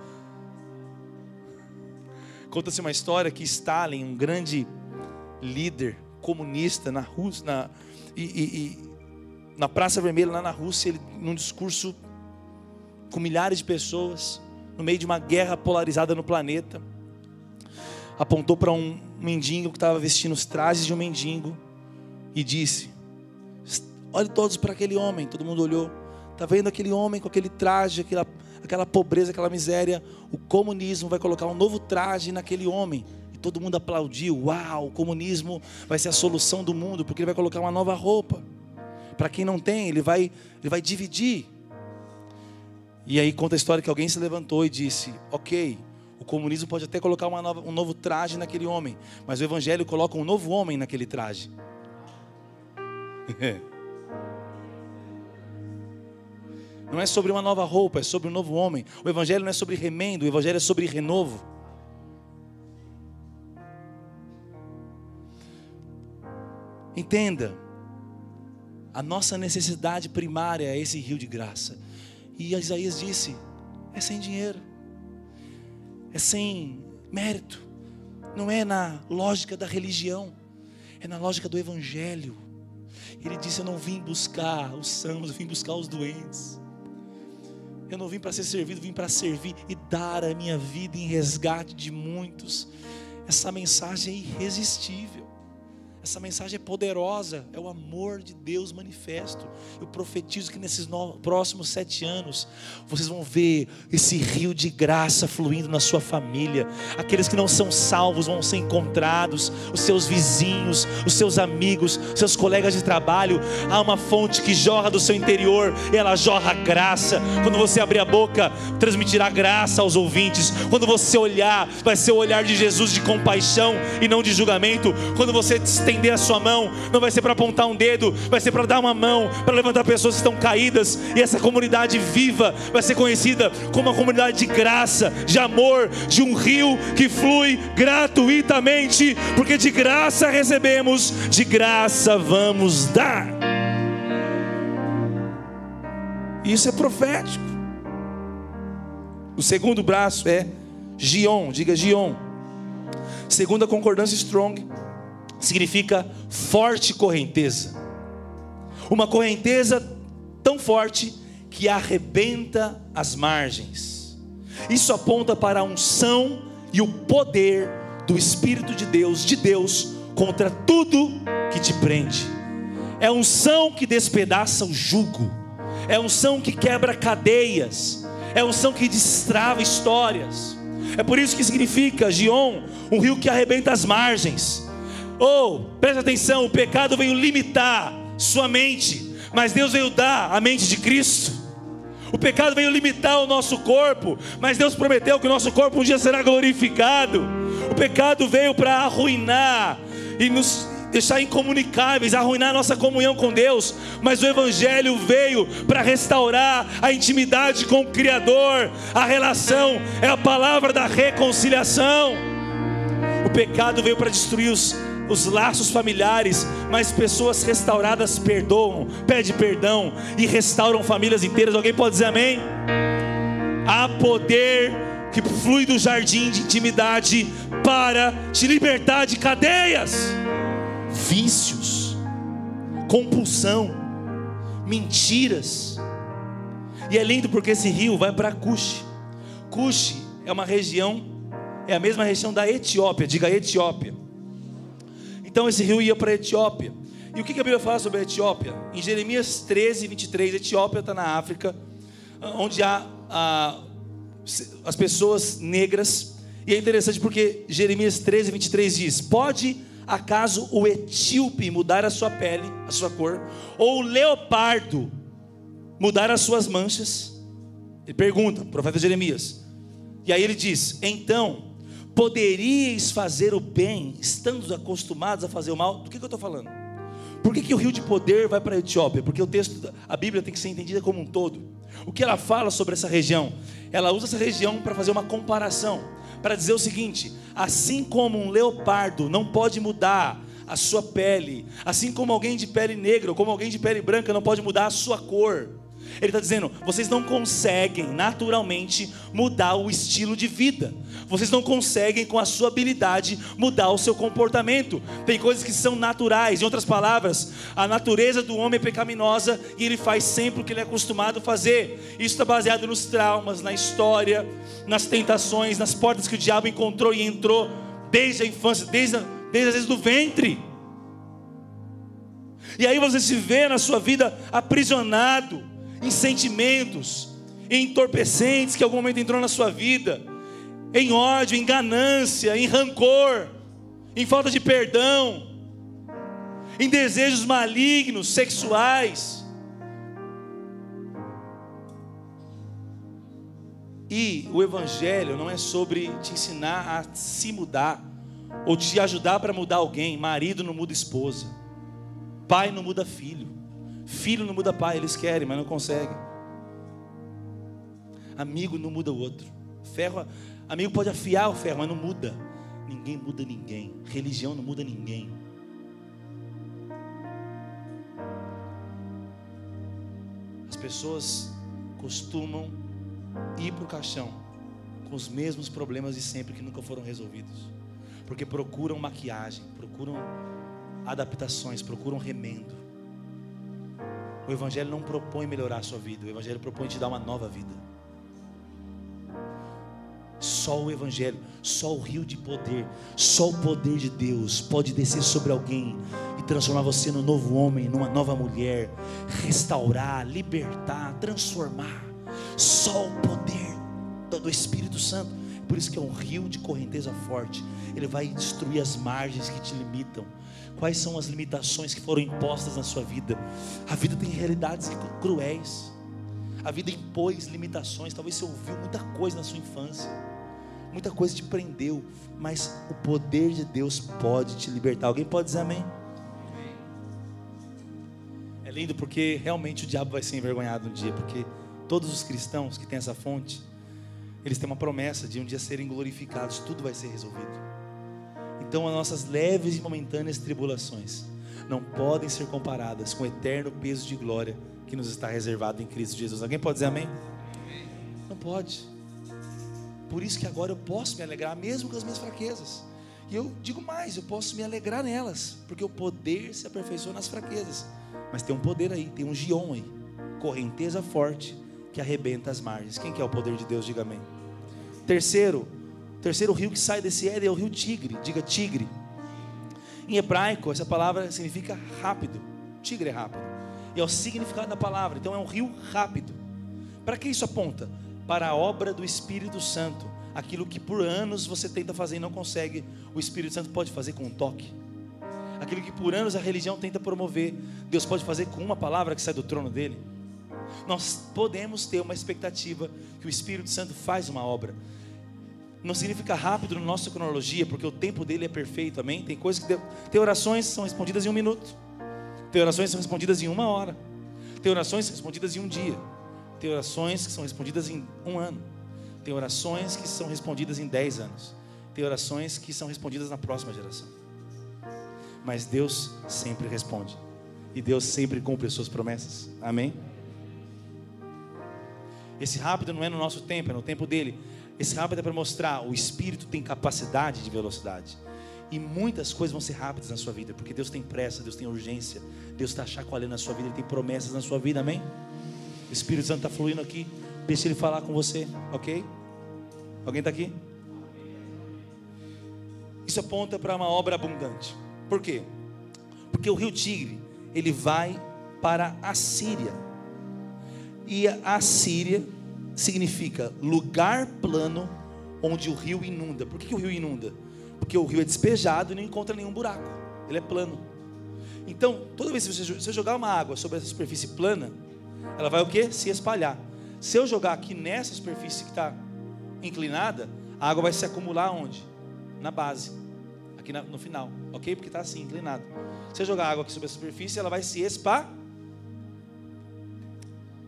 Conta-se uma história que Stalin, um grande líder comunista na Rússia, na, e, e, e, na Praça Vermelha, lá na Rússia, ele, num discurso com milhares de pessoas, no meio de uma guerra polarizada no planeta, apontou para um mendigo que estava vestindo os trajes de um mendigo e disse: Olhe todos para aquele homem. Todo mundo olhou. Está vendo aquele homem com aquele traje, aquela, aquela pobreza, aquela miséria? O comunismo vai colocar um novo traje naquele homem. E todo mundo aplaudiu. Uau, o comunismo vai ser a solução do mundo, porque ele vai colocar uma nova roupa. Para quem não tem, ele vai, ele vai dividir. E aí conta a história que alguém se levantou e disse: Ok, o comunismo pode até colocar nova, um novo traje naquele homem, mas o evangelho coloca um novo homem naquele traje. Não é sobre uma nova roupa, é sobre um novo homem. O evangelho não é sobre remendo, o evangelho é sobre renovo. Entenda, a nossa necessidade primária é esse rio de graça. E Isaías disse: é sem dinheiro, é sem mérito, não é na lógica da religião, é na lógica do Evangelho. Ele disse: Eu não vim buscar os sãos, eu vim buscar os doentes. Eu não vim para ser servido, vim para servir e dar a minha vida em resgate de muitos. Essa mensagem é irresistível. Essa mensagem é poderosa, é o amor de Deus manifesto. Eu profetizo que nesses próximos sete anos vocês vão ver esse rio de graça fluindo na sua família. Aqueles que não são salvos vão ser encontrados, os seus vizinhos, os seus amigos, seus colegas de trabalho. Há uma fonte que jorra do seu interior e ela jorra graça. Quando você abrir a boca, transmitirá graça aos ouvintes. Quando você olhar, vai ser o olhar de Jesus de compaixão e não de julgamento. Quando você estender a sua mão, não vai ser para apontar um dedo, vai ser para dar uma mão, para levantar pessoas que estão caídas, e essa comunidade viva vai ser conhecida como uma comunidade de graça, de amor, de um rio que flui gratuitamente, porque de graça recebemos, de graça vamos dar. Isso é profético. O segundo braço é Gion, diga Gion. Segunda concordância Strong, significa forte correnteza. Uma correnteza tão forte que arrebenta as margens. Isso aponta para a unção e o poder do Espírito de Deus, de Deus, contra tudo que te prende. É unção que despedaça o jugo, é unção que quebra cadeias, é unção que destrava histórias. É por isso que significa Gion, um rio que arrebenta as margens. Oh, presta atenção, o pecado veio limitar sua mente, mas Deus veio dar a mente de Cristo. O pecado veio limitar o nosso corpo, mas Deus prometeu que o nosso corpo um dia será glorificado. O pecado veio para arruinar e nos deixar incomunicáveis, arruinar a nossa comunhão com Deus, mas o Evangelho veio para restaurar a intimidade com o Criador, a relação, é a palavra da reconciliação. O pecado veio para destruir os os laços familiares, mas pessoas restauradas perdoam, pede perdão e restauram famílias inteiras. Alguém pode dizer amém? Há poder que flui do jardim de intimidade para te libertar de cadeias, vícios, compulsão, mentiras. E é lindo porque esse rio vai para Cuxi. Cuxi é uma região, é a mesma região da Etiópia, diga Etiópia. Então esse rio ia para a Etiópia. E o que a Bíblia fala sobre a Etiópia? Em Jeremias 13, 23, a Etiópia está na África, onde há as pessoas negras. E é interessante porque Jeremias 13, 23 diz: Pode acaso o etíope mudar a sua pele, a sua cor, ou o leopardo mudar as suas manchas? Ele pergunta, o profeta Jeremias. E aí ele diz: Então poderíeis fazer o bem, estando acostumados a fazer o mal. Do que, que eu estou falando? Por que, que o rio de poder vai para a Etiópia? Porque o texto, a Bíblia tem que ser entendida como um todo. O que ela fala sobre essa região? Ela usa essa região para fazer uma comparação, para dizer o seguinte: assim como um leopardo não pode mudar a sua pele, assim como alguém de pele negra, ou como alguém de pele branca não pode mudar a sua cor, Ele está dizendo: vocês não conseguem naturalmente mudar o estilo de vida. Vocês não conseguem, com a sua habilidade, mudar o seu comportamento. Tem coisas que são naturais. Em outras palavras, a natureza do homem é pecaminosa e ele faz sempre o que ele é acostumado a fazer. Isso está baseado nos traumas, na história, nas tentações, nas portas que o diabo encontrou e entrou desde a infância, desde, desde as vezes do ventre. E aí você se vê na sua vida aprisionado em sentimentos, em entorpecentes que em algum momento entrou na sua vida, em ódio, em ganância, em rancor, em falta de perdão, em desejos malignos, sexuais. E o Evangelho não é sobre te ensinar a se mudar, ou te ajudar para mudar alguém. Marido não muda esposa, pai não muda filho, filho não muda pai. Eles querem, mas não conseguem. Amigo não muda o outro. Ferro, amigo pode afiar o ferro, mas não muda. Ninguém muda ninguém. Religião não muda ninguém. As pessoas costumam ir para o caixão com os mesmos problemas de sempre que nunca foram resolvidos, porque procuram maquiagem, procuram adaptações, procuram remendo. O Evangelho não propõe melhorar a sua vida, o Evangelho propõe te dar uma nova vida. Só o Evangelho, só o rio de poder, só o poder de Deus pode descer sobre alguém e transformar você num novo homem, numa nova mulher, restaurar, libertar, transformar. Só o poder do Espírito Santo. Por isso que é um rio de correnteza forte. Ele vai destruir as margens que te limitam. Quais são as limitações que foram impostas na sua vida? A vida tem realidades cruéis. A vida impôs limitações. Talvez você ouviu muita coisa na sua infância. Muita coisa te prendeu. Mas o poder de Deus pode te libertar. Alguém pode dizer amém? É lindo porque realmente o diabo vai ser envergonhado um dia. Porque todos os cristãos que têm essa fonte, eles têm uma promessa de um dia serem glorificados, tudo vai ser resolvido. Então, as nossas leves e momentâneas tribulações não podem ser comparadas com o eterno peso de glória que nos está reservado em Cristo Jesus. Alguém pode dizer amém? Não pode. Por isso que agora eu posso me alegrar, mesmo com as minhas fraquezas. E eu digo mais, eu posso me alegrar nelas, porque o poder se aperfeiçoa nas fraquezas. Mas tem um poder aí, tem um gion aí, correnteza forte que arrebenta as margens. Quem que é o poder de Deus? Diga amém. Terceiro, terceiro rio que sai desse Éden é o rio Tigre. Diga tigre. Em hebraico, essa palavra significa rápido. Tigre é rápido. E é o significado da palavra. Então é um rio rápido. Para que isso aponta? Para a obra do Espírito Santo. Aquilo que por anos você tenta fazer e não consegue, o Espírito Santo pode fazer com um toque. Aquilo que por anos a religião tenta promover, Deus pode fazer com uma palavra que sai do trono dele nós podemos ter uma expectativa que o Espírito Santo faz uma obra. Não significa rápido na nossa cronologia, porque o tempo dele é perfeito, amém? Tem coisas que tem orações que são respondidas em um minuto, tem orações que são respondidas em uma hora, tem orações que são respondidas em um dia, tem orações que são respondidas em um ano, tem orações que são respondidas em dez anos, tem orações que são respondidas na próxima geração. Mas Deus sempre responde, e Deus sempre cumpre as suas promessas, amém? Esse rápido não é no nosso tempo, é no tempo dele. Esse rápido é para mostrar, o Espírito tem capacidade de velocidade. E muitas coisas vão ser rápidas na sua vida, porque Deus tem pressa, Deus tem urgência, Deus está chacoalhando na sua vida, Ele tem promessas na sua vida, amém? O Espírito Santo está fluindo aqui, deixa Ele falar com você, ok? Alguém está aqui? Isso aponta para uma obra abundante. Por quê? Porque o rio Tigre, ele vai para a Síria. E a Síria significa lugar plano onde o rio inunda. Por que, que o rio inunda? Porque o rio é despejado e não encontra nenhum buraco. Ele é plano. Então, toda vez que você, você jogar uma água sobre essa superfície plana, ela vai o que? Se espalhar. Se eu jogar aqui nessa superfície que está inclinada, a água vai se acumular onde? Na base, aqui na, no final, ok? Porque está assim, inclinado. Se eu jogar água aqui sobre a superfície, ela vai se espalhar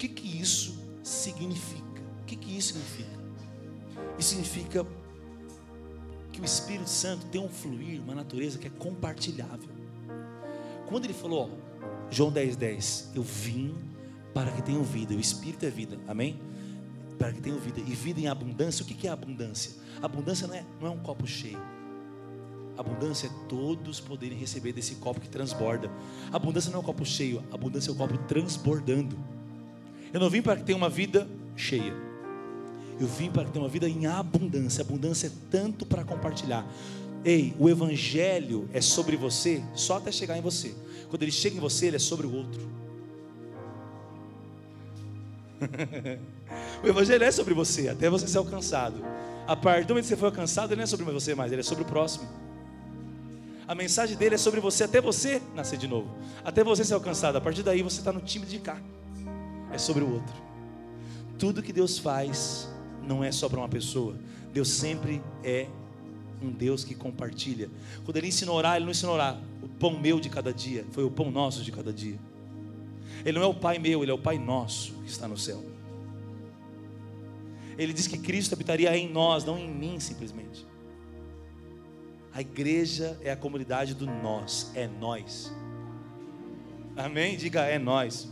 que, que isso significa? Que, que isso significa? Isso significa que o Espírito Santo tem um fluir, uma natureza que é compartilhável. Quando ele falou, ó, João 10,10, 10, eu vim para que tenham vida. O Espírito é vida, amém? Para que tenham vida. E vida em abundância, o que é abundância? Abundância não é, não é um copo cheio. Abundância é todos poderem receber desse copo que transborda. Abundância não é um copo cheio, abundância é um copo transbordando. Eu não vim para que tenha uma vida cheia. Eu vim para tenha uma vida em abundância. Abundância é tanto para compartilhar. Ei, o evangelho é sobre você só até chegar em você. Quando ele chega em você, ele é sobre o outro. o evangelho é sobre você, até você ser alcançado. A partir do momento que você foi alcançado, ele não é sobre você mais, ele é sobre o próximo. A mensagem dele é sobre você até você nascer de novo, até você ser alcançado. A partir daí você está no time de cá, é sobre o outro. Tudo que Deus faz não é só para uma pessoa, Deus sempre é um Deus que compartilha. Quando ele ensinou a orar, ele não ensinou a orar o pão meu de cada dia, foi o pão nosso de cada dia. Ele não é o Pai meu, ele é o Pai nosso que está no céu. Ele diz que Cristo habitaria em nós, não em mim simplesmente. A igreja é a comunidade do nós, é nós. Amém? Diga, é nós.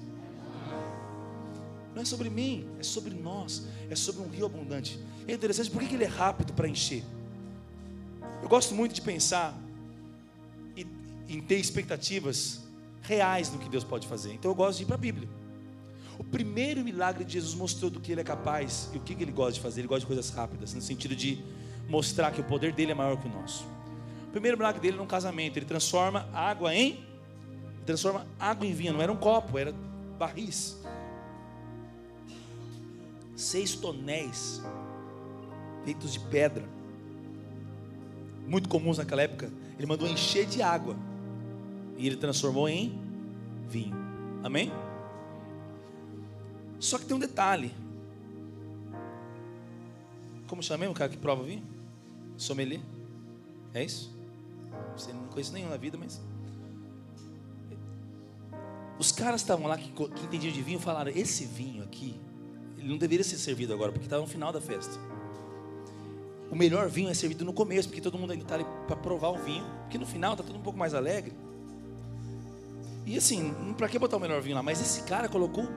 Não é sobre mim, é sobre nós, é sobre um rio abundante. é interessante, por que ele é rápido para encher? Eu gosto muito de pensar e em ter expectativas reais no que Deus pode fazer. Então eu gosto de ir para a Bíblia. O primeiro milagre de Jesus mostrou do que ele é capaz e o que ele gosta de fazer. Ele gosta de coisas rápidas, no sentido de mostrar que o poder dele é maior que o nosso. O primeiro milagre dele é um casamento. Ele transforma água em. Transforma água em vinho. Não era um copo, era barris. Seis tonéis feitos de pedra. Muito comuns naquela época. Ele mandou encher de água e ele transformou em vinho. Amém? Só que tem um detalhe. Como chama mesmo o cara que prova vinho? Sommelier? É isso? Você não conhece nenhum na vida, mas. Os caras estavam lá que, que entendiam de vinho falaram: esse vinho aqui, ele não deveria ser servido agora, porque estava no final da festa. O melhor vinho é servido no começo, porque todo mundo ainda está ali para provar o vinho, porque no final está todo um pouco mais alegre. E assim, para que botar o melhor vinho lá? Mas esse cara colocou,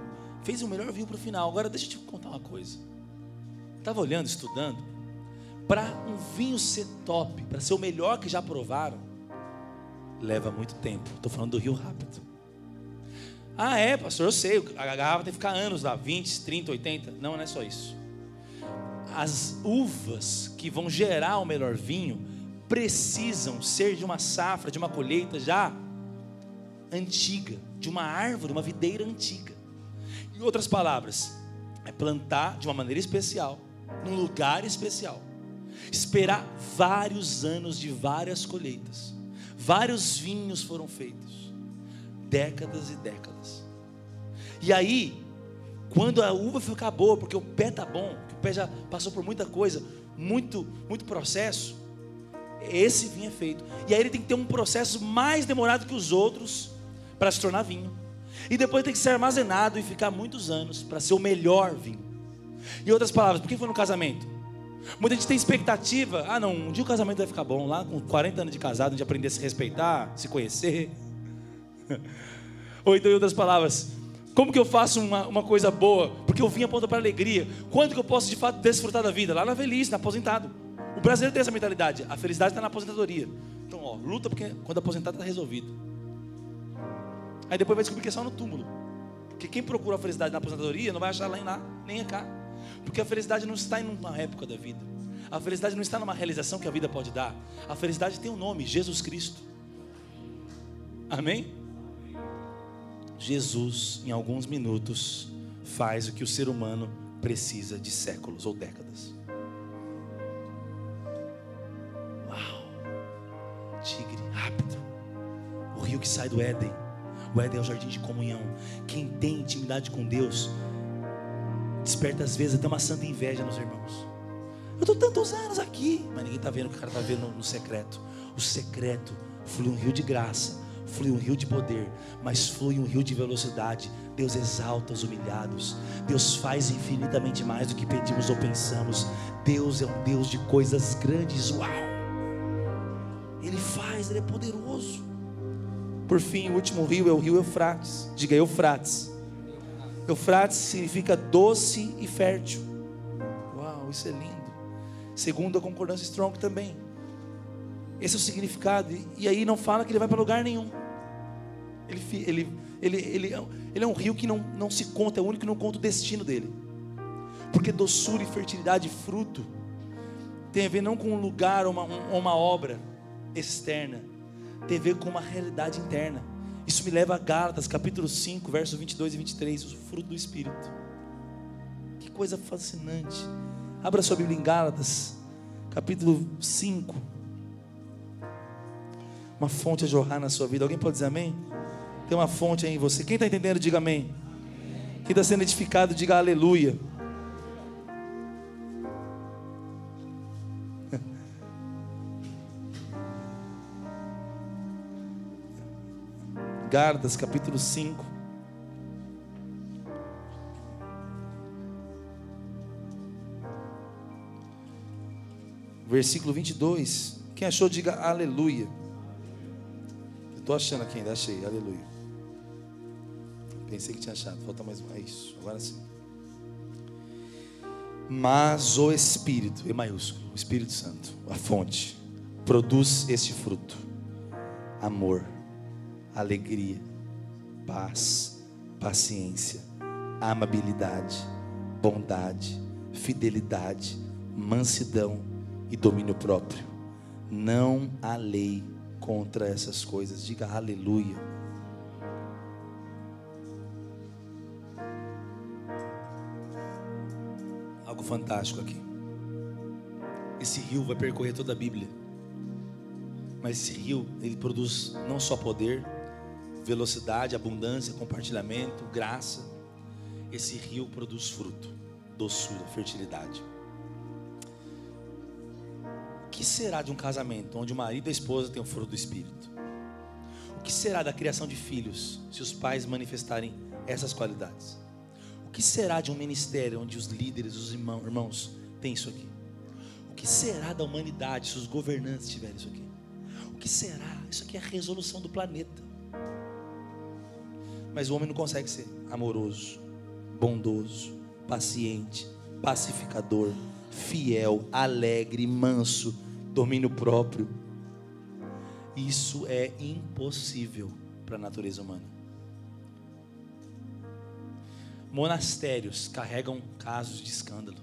fez o melhor vinho para o final. Agora deixa eu te contar uma coisa. Estava olhando, estudando. Para um vinho ser top, para ser o melhor que já provaram, leva muito tempo. Estou falando do rio rápido. Ah, é, pastor, eu sei. A garrafa tem que ficar anos lá 20, 30, 80. Não, não é só isso. As uvas que vão gerar o melhor vinho precisam ser de uma safra, de uma colheita já antiga, de uma árvore, uma videira antiga. Em outras palavras, é plantar de uma maneira especial, num lugar especial. Esperar vários anos de várias colheitas. Vários vinhos foram feitos. Décadas e décadas. E aí, quando a uva ficar boa, porque o pé tá bom, que o pé já passou por muita coisa, muito, muito processo, esse vinho é feito. E aí ele tem que ter um processo mais demorado que os outros, para se tornar vinho. E depois tem que ser armazenado e ficar muitos anos para ser o melhor vinho. Em outras palavras, por que foi no casamento? Muita gente tem expectativa, ah não, um dia o casamento vai ficar bom, lá com 40 anos de casado, de aprender a se respeitar, se conhecer. Ou então, em outras palavras, como que eu faço uma, uma coisa boa? Porque o vinho aponta para alegria. Quando que eu posso de fato desfrutar da vida? Lá na velhice, na aposentado. O brasileiro tem essa mentalidade. A felicidade está na aposentadoria. Então, ó, luta porque quando aposentado está resolvido. Aí depois vai descobrir que é só no túmulo. Porque quem procura a felicidade na aposentadoria não vai achar lá, lá nem cá. Porque a felicidade não está em uma época da vida. A felicidade não está numa realização que a vida pode dar. A felicidade tem um nome, Jesus Cristo. Amém? Jesus, em alguns minutos, faz o que o ser humano precisa de séculos ou décadas. Uau! Tigre, rápido. O rio que sai do Éden o Éden é o jardim de comunhão. Quem tem intimidade com Deus, desperta às vezes até uma santa inveja nos irmãos. Eu estou tantos anos aqui, mas ninguém está vendo o que o cara está vendo no, secreto. O secreto flui um rio de graça, flui um rio de poder, mas flui um rio de velocidade. Deus exalta os humilhados. Deus faz infinitamente mais do que pedimos ou pensamos. Deus é um Deus de coisas grandes. Uau! Ele faz, ele é poderoso. Por fim, o último rio é o rio Eufrates. Diga Eufrates. Eufrates significa doce e fértil. Uau, isso é lindo. Segundo a concordância Strong também. Esse é o significado. E aí não fala que ele vai para lugar nenhum. Ele, ele, ele, ele, ele é um rio que não, não se conta, é o único que não conta o destino dele. Porque doçura e fertilidade, fruto, tem a ver não com um lugar ou uma, uma obra externa, tem a ver com uma realidade interna. Isso me leva a Gálatas, capítulo 5, versos 22 e 23, o fruto do Espírito. Que coisa fascinante. Abra sua Bíblia em Gálatas, capítulo 5. Uma fonte a jorrar na sua vida. Alguém pode dizer amém? Tem uma fonte aí em você. Quem está entendendo, diga amém. Quem está sendo edificado, diga aleluia. Gálatas, capítulo 5. Versículo 22. Quem achou, diga aleluia. Estou achando aqui ainda, achei, aleluia. Pensei que tinha achado, falta mais um. É isso, agora sim. Mas o Espírito, E maiúsculo, o Espírito Santo, a fonte, produz este fruto: amor, alegria, paz, paciência, amabilidade, bondade, fidelidade, mansidão e domínio próprio. Não há lei contra essas coisas. Diga aleluia. Algo fantástico aqui. Esse rio vai percorrer toda a Bíblia. Mas esse rio, ele produz não só poder, velocidade, abundância, compartilhamento, graça. Esse rio produz fruto, doçura, fertilidade. Que será de um casamento onde o marido e a esposa têm o fruto do Espírito? O que será da criação de filhos se os pais manifestarem essas qualidades? O que será de um ministério onde os líderes, os irmãos, têm isso aqui? O que será da humanidade se os governantes tiverem isso aqui? O que será? Isso aqui é a resolução do planeta. Mas o homem não consegue ser amoroso, bondoso, paciente, pacificador, fiel, alegre, manso, domínio próprio. Isso é impossível para a natureza humana. Monastérios carregam casos de escândalo.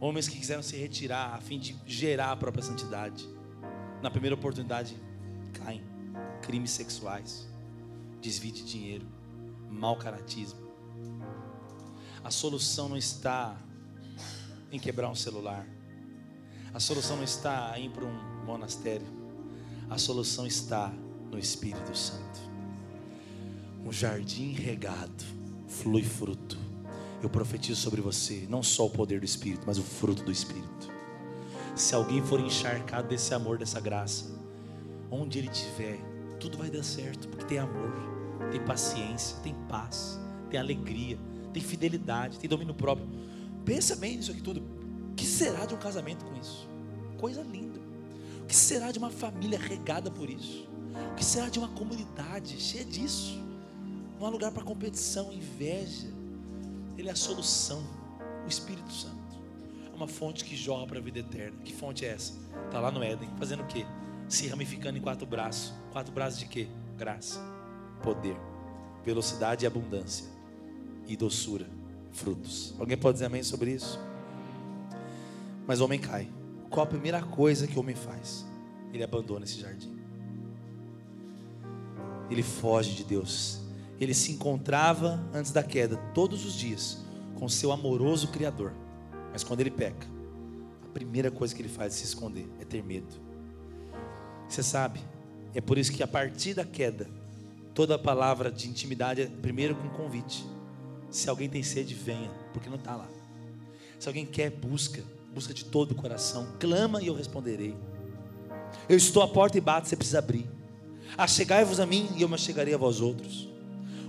Homens que quiseram se retirar a fim de gerar a própria santidade. Na primeira oportunidade, caem. Crimes sexuais desvio de dinheiro, mau caratismo. A solução não está em quebrar um celular. A solução não está em ir para um monastério. A solução está no Espírito Santo. Um jardim regado, flui fruto. Eu profetizo sobre você, não só o poder do Espírito, mas o fruto do Espírito. Se alguém for encharcado desse amor, dessa graça, onde ele estiver, tudo vai dar certo, porque tem amor tem paciência, tem paz, tem alegria, tem fidelidade, tem domínio próprio. Pensa bem nisso aqui tudo. O que será de um casamento com isso? Coisa linda. O que será de uma família regada por isso? O que será de uma comunidade cheia disso? Não há lugar para competição, inveja. Ele é a solução, o Espírito Santo. É uma fonte que jorra para a vida eterna. Que fonte é essa? Está lá no Éden, fazendo o quê? Se ramificando em quatro braços. Quatro braços de quê? Graça poder, velocidade e abundância, e doçura, frutos. Alguém pode dizer amém sobre isso? Mas o homem cai. Qual a primeira coisa que o homem faz? Ele abandona esse jardim. Ele foge de Deus. Ele se encontrava antes da queda todos os dias com seu amoroso Criador. Mas quando ele peca, a primeira coisa que ele faz é se esconder, é ter medo. Você sabe, é por isso que a partir da queda, Toda palavra de intimidade é primeiro com convite. Se alguém tem sede, venha, porque não está lá. Se alguém quer, busca, busca de todo o coração, clama e eu responderei. Eu estou à porta e bato, você precisa abrir. Achegai-vos a mim e eu me chegarei a vós outros.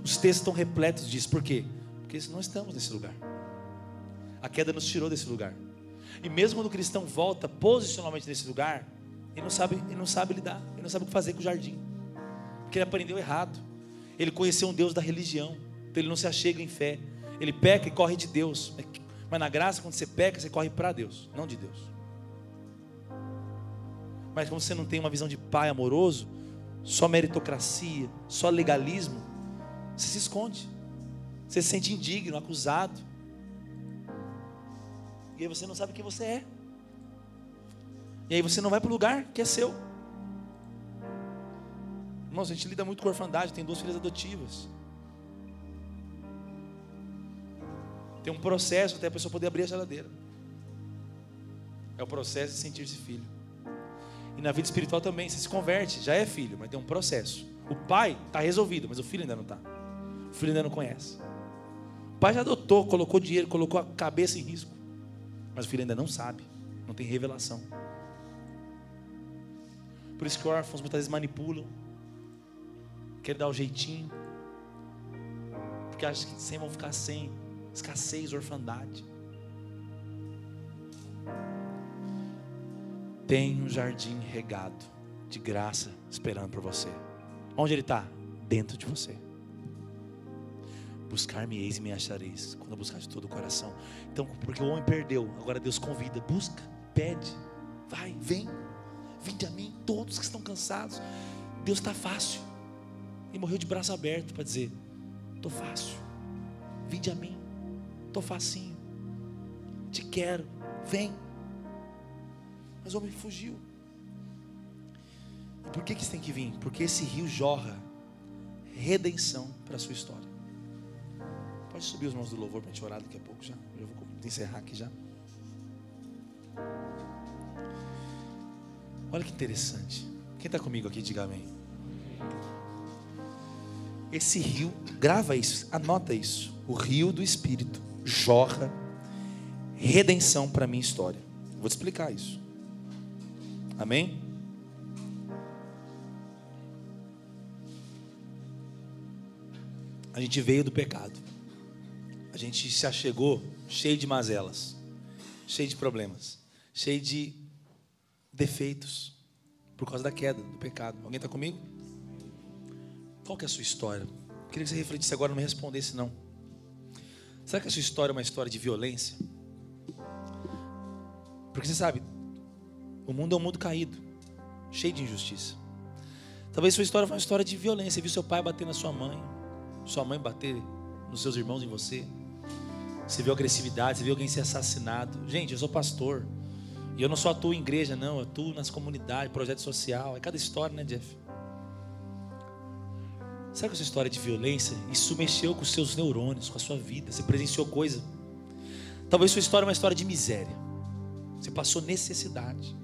Os textos estão repletos disso, por quê? Porque não estamos nesse lugar. A queda nos tirou desse lugar. E mesmo quando o cristão volta posicionalmente nesse lugar, ele não sabe, ele não sabe lidar, ele não sabe o que fazer com o jardim porque ele aprendeu errado. Ele conheceu um Deus da religião, Então ele não se achega em fé. Ele peca e corre de Deus. Mas na graça, quando você peca, você corre para Deus, não de Deus. Mas como você não tem uma visão de pai amoroso, só meritocracia, só legalismo, você se esconde. Você se sente indigno, acusado. E aí você não sabe quem você é. E aí você não vai para o lugar que é seu. Irmãos, a gente lida muito com orfandade, tem duas filhas adotivas. Tem um processo até a pessoa poder abrir a geladeira. É o processo de sentir-se filho. E na vida espiritual também, você se converte, já é filho, mas tem um processo. O pai está resolvido, mas o filho ainda não está. O filho ainda não conhece. O pai já adotou, colocou dinheiro, colocou a cabeça em risco. Mas o filho ainda não sabe, não tem revelação. Por isso que órfãos muitas vezes manipulam, querem dar o jeitinho, porque acham que sem vão ficar sem escassez, orfandade. Tem um jardim regado de graça esperando por você. Onde ele está? Dentro de você. Buscar-me-eis e me achareis, quando buscar de todo o coração. Então, porque o homem perdeu, agora Deus convida: busca, pede, vai, vem, vinde a mim, todos que estão cansados. Deus está fácil, e morreu de braço aberto para dizer: estou fácil, vinde a mim, estou facinho, te quero, vem. Mas o homem fugiu. E por que, que tem que vir? Porque esse rio jorra redenção para a sua história. Pode subir os mãos do louvor para a gente orar daqui a pouco já. Eu vou encerrar aqui já. Olha que interessante. Quem está comigo aqui, diga amém. Esse rio, grava isso, anota isso. O rio do Espírito jorra redenção para a minha história. Vou te explicar isso. Amém? A gente veio do pecado. A gente se achegou cheio de mazelas, cheio de problemas, cheio de defeitos por causa da queda, do pecado. Alguém está comigo? Qual que é a sua história? Queria que você refletisse agora, não me respondesse não. Será que a sua história é uma história de violência? Porque você sabe, o mundo é um mundo caído, cheio de injustiça. Talvez sua história foi uma história de violência. Você viu seu pai bater na sua mãe, sua mãe bater nos seus irmãos em você. Você viu agressividade, você viu alguém ser assassinado. Gente, eu sou pastor. E eu não só atuo em igreja, não. Eu atuo nas comunidades, projeto social. É cada história, né, Jeff? Sabe que essa história de violência? Isso mexeu com os seus neurônios, com a sua vida. Você presenciou coisa. Talvez sua história é uma história de miséria. Você passou necessidade.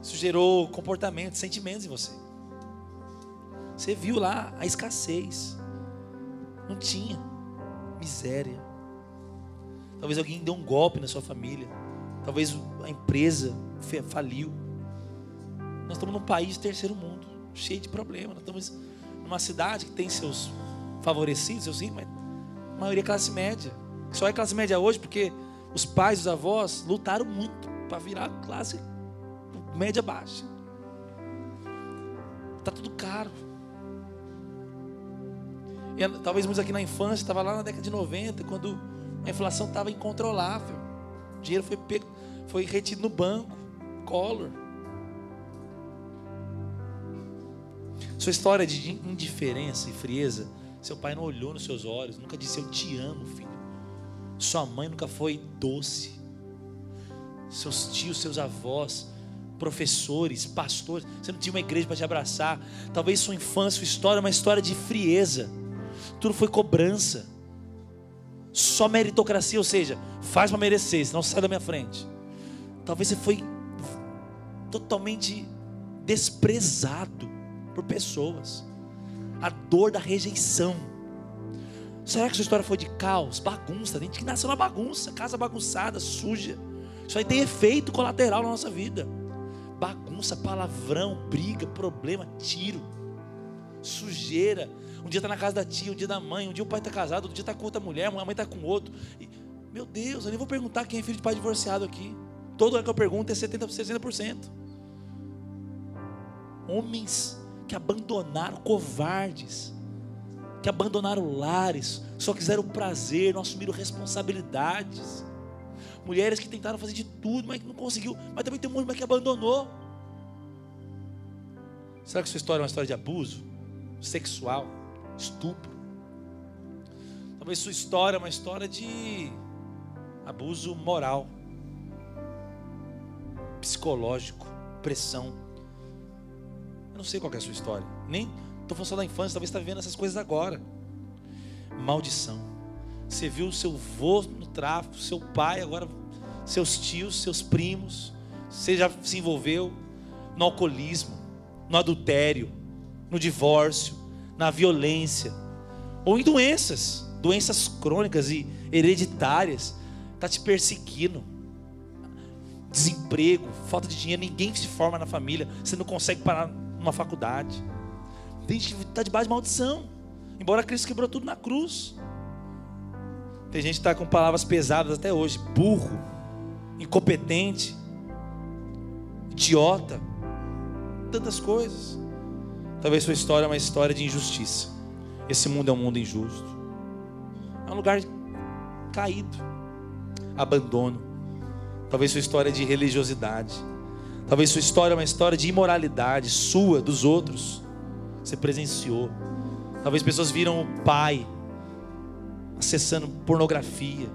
Isso gerou comportamentos, sentimentos em você. Você viu lá a escassez. Não tinha. Miséria. Talvez alguém deu um golpe na sua família. Talvez a empresa faliu. Nós estamos num país terceiro mundo, cheio de problemas. Nós estamos numa cidade que tem seus favorecidos, seus ricos, mas a maioria é classe média. Só é classe média hoje porque os pais, os avós lutaram muito para virar classe média baixa. Está tudo caro. E, talvez muitos aqui na infância, estava lá na década de 90, quando a inflação estava incontrolável. O dinheiro foi, pego, foi retido no banco. Collor. Sua história de indiferença e frieza, seu pai não olhou nos seus olhos, nunca disse eu te amo, filho. Sua mãe nunca foi doce. Seus tios, seus avós, professores, pastores, você não tinha uma igreja para te abraçar. Talvez sua infância, sua história, é uma história de frieza. Tudo foi cobrança. Só meritocracia, ou seja, faz para merecer, senão sai da minha frente. Talvez você foi totalmente desprezado por pessoas. A dor da rejeição. Será que sua história foi de caos, bagunça? Tem gente que nasceu na bagunça, casa bagunçada, suja. Isso aí tem efeito colateral na nossa vida. Bagunça, palavrão, briga, problema, tiro, sujeira. Um dia está na casa da tia, um dia da mãe, um dia o pai está casado, outro dia está com outra mulher, a mãe está com outro. E, meu Deus, eu nem vou perguntar quem é filho de pai divorciado aqui. Todo ano que eu pergunto é 70%, 60%. Homens que abandonaram, covardes, que abandonaram lares, só quiseram prazer, não assumiram responsabilidades. Mulheres que tentaram fazer de tudo, mas não conseguiu. Mas também tem um monte que abandonou. Será que sua história é uma história de abuso sexual, estupro? Talvez sua história é uma história de abuso moral, psicológico, pressão. Eu não sei qual é a sua história. Nem estou falando só da infância, talvez está vivendo essas coisas agora. Maldição. Você viu o seu vô no tráfico, seu pai, agora seus tios, seus primos. Você já se envolveu no alcoolismo, no adultério, no divórcio, na violência, ou em doenças, doenças crônicas e hereditárias, está te perseguindo. Desemprego, falta de dinheiro, ninguém se forma na família, você não consegue parar numa faculdade. Tem gente que está debaixo de maldição, embora Cristo quebrou tudo na cruz. Tem gente que está com palavras pesadas até hoje, burro, incompetente, idiota tantas coisas. Talvez sua história é uma história de injustiça. Esse mundo é um mundo injusto. É um lugar caído, abandono. Talvez sua história é de religiosidade. Talvez sua história é uma história de imoralidade sua, dos outros. Você presenciou. Talvez pessoas viram o pai acessando pornografia,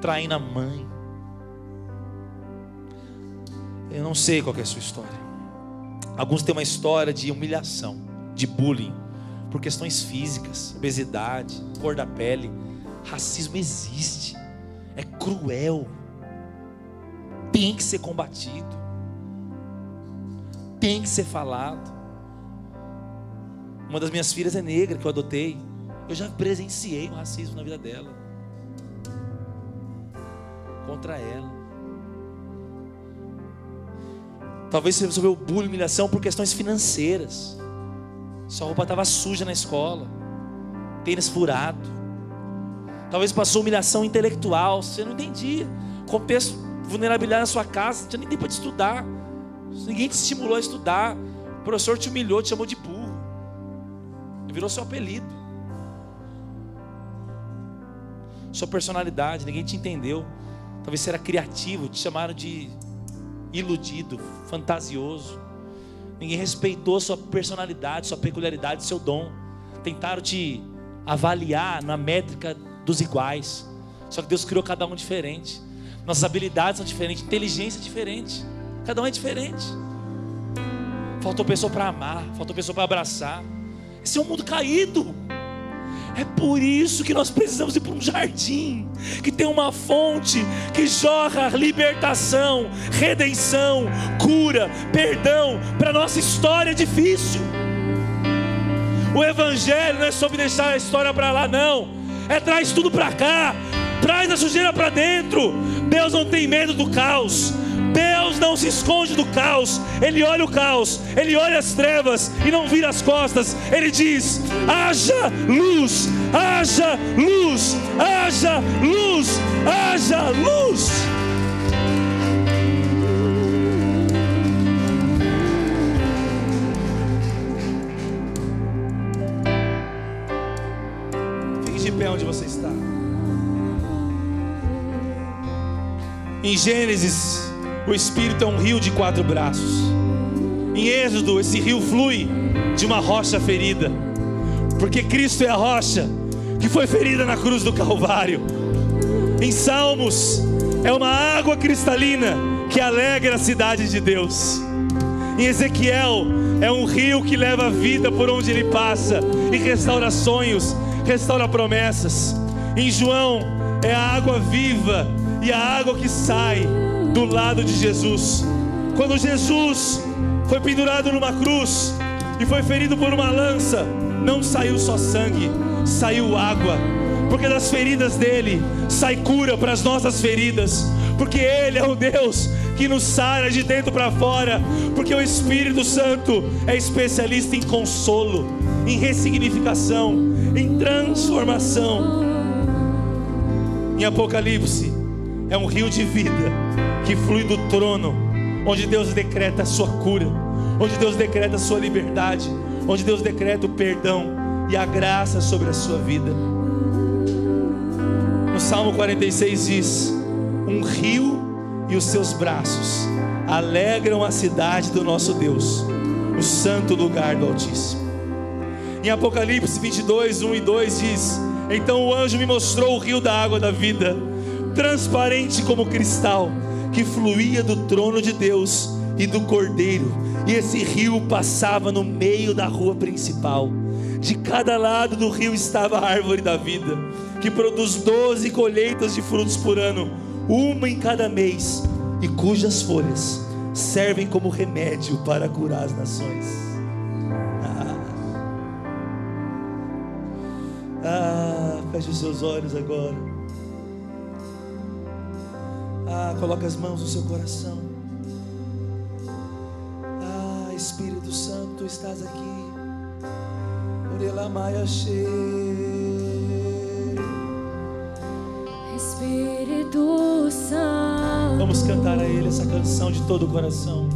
traindo a mãe. Eu não sei qual é a sua história. Alguns têm uma história de humilhação, de bullying, por questões físicas, obesidade, cor da pele. Racismo existe, é cruel, tem que ser combatido, tem que ser falado. Uma das minhas filhas é negra que eu adotei. Eu já presenciei o racismo na vida dela. Contra ela. Talvez você resolveu bullying, humilhação por questões financeiras. Sua roupa estava suja na escola, tênis furado. Talvez passou humilhação intelectual, você não entendia. Contexto, vulnerabilidade na sua casa, você nem tempo de estudar. Ninguém te estimulou a estudar. O professor te humilhou, te chamou de burro. Virou seu apelido. Sua personalidade, ninguém te entendeu. Talvez você era criativo, te chamaram de iludido, fantasioso. Ninguém respeitou sua personalidade, sua peculiaridade, seu dom. Tentaram te avaliar na métrica dos iguais. Só que Deus criou cada um diferente. Nossas habilidades são diferentes, inteligência é diferente. Cada um é diferente. Faltou pessoa para amar, faltou pessoa para abraçar. Esse é um mundo caído. É por isso que nós precisamos ir para um jardim que tem uma fonte que jorra libertação, redenção, cura, perdão para nossa história difícil. O evangelho não é sobre deixar a história para lá, não. É traz tudo para cá, traz a sujeira para dentro. Deus não tem medo do caos. Deus não se esconde do caos, Ele olha o caos, Ele olha as trevas e não vira as costas, Ele diz: haja luz, haja luz, haja luz, haja luz. Em Gênesis o Espírito é um rio de quatro braços. Em Êxodo, esse rio flui de uma rocha ferida, porque Cristo é a rocha que foi ferida na cruz do Calvário. Em Salmos, é uma água cristalina que alegra a cidade de Deus. Em Ezequiel, é um rio que leva a vida por onde ele passa e restaura sonhos, restaura promessas. Em João, é a água viva e a água que sai do lado de Jesus. Quando Jesus foi pendurado numa cruz e foi ferido por uma lança, não saiu só sangue, saiu água, porque das feridas dele sai cura para as nossas feridas, porque ele é o Deus que nos sara de dentro para fora, porque o Espírito Santo é especialista em consolo, em ressignificação, em transformação. Em Apocalipse, é um rio de vida que flui do trono, onde Deus decreta a sua cura, onde Deus decreta a sua liberdade, onde Deus decreta o perdão e a graça sobre a sua vida. No Salmo 46 diz: Um rio e os seus braços alegram a cidade do nosso Deus, o santo lugar do Altíssimo. Em Apocalipse 22, 1 e 2 diz: Então o anjo me mostrou o rio da água da vida, transparente como cristal, que fluía do trono de Deus e do cordeiro, e esse rio passava no meio da rua principal. De cada lado do rio estava a árvore da vida, que produz doze colheitas de frutos por ano, uma em cada mês, e cujas folhas servem como remédio para curar as nações. Ah, feche os seus olhos agora. Ah, coloque as mãos no seu coração. Ah, Espírito Santo, tu estás aqui. Espírito Santo. Vamos cantar a Ele essa canção de todo o coração.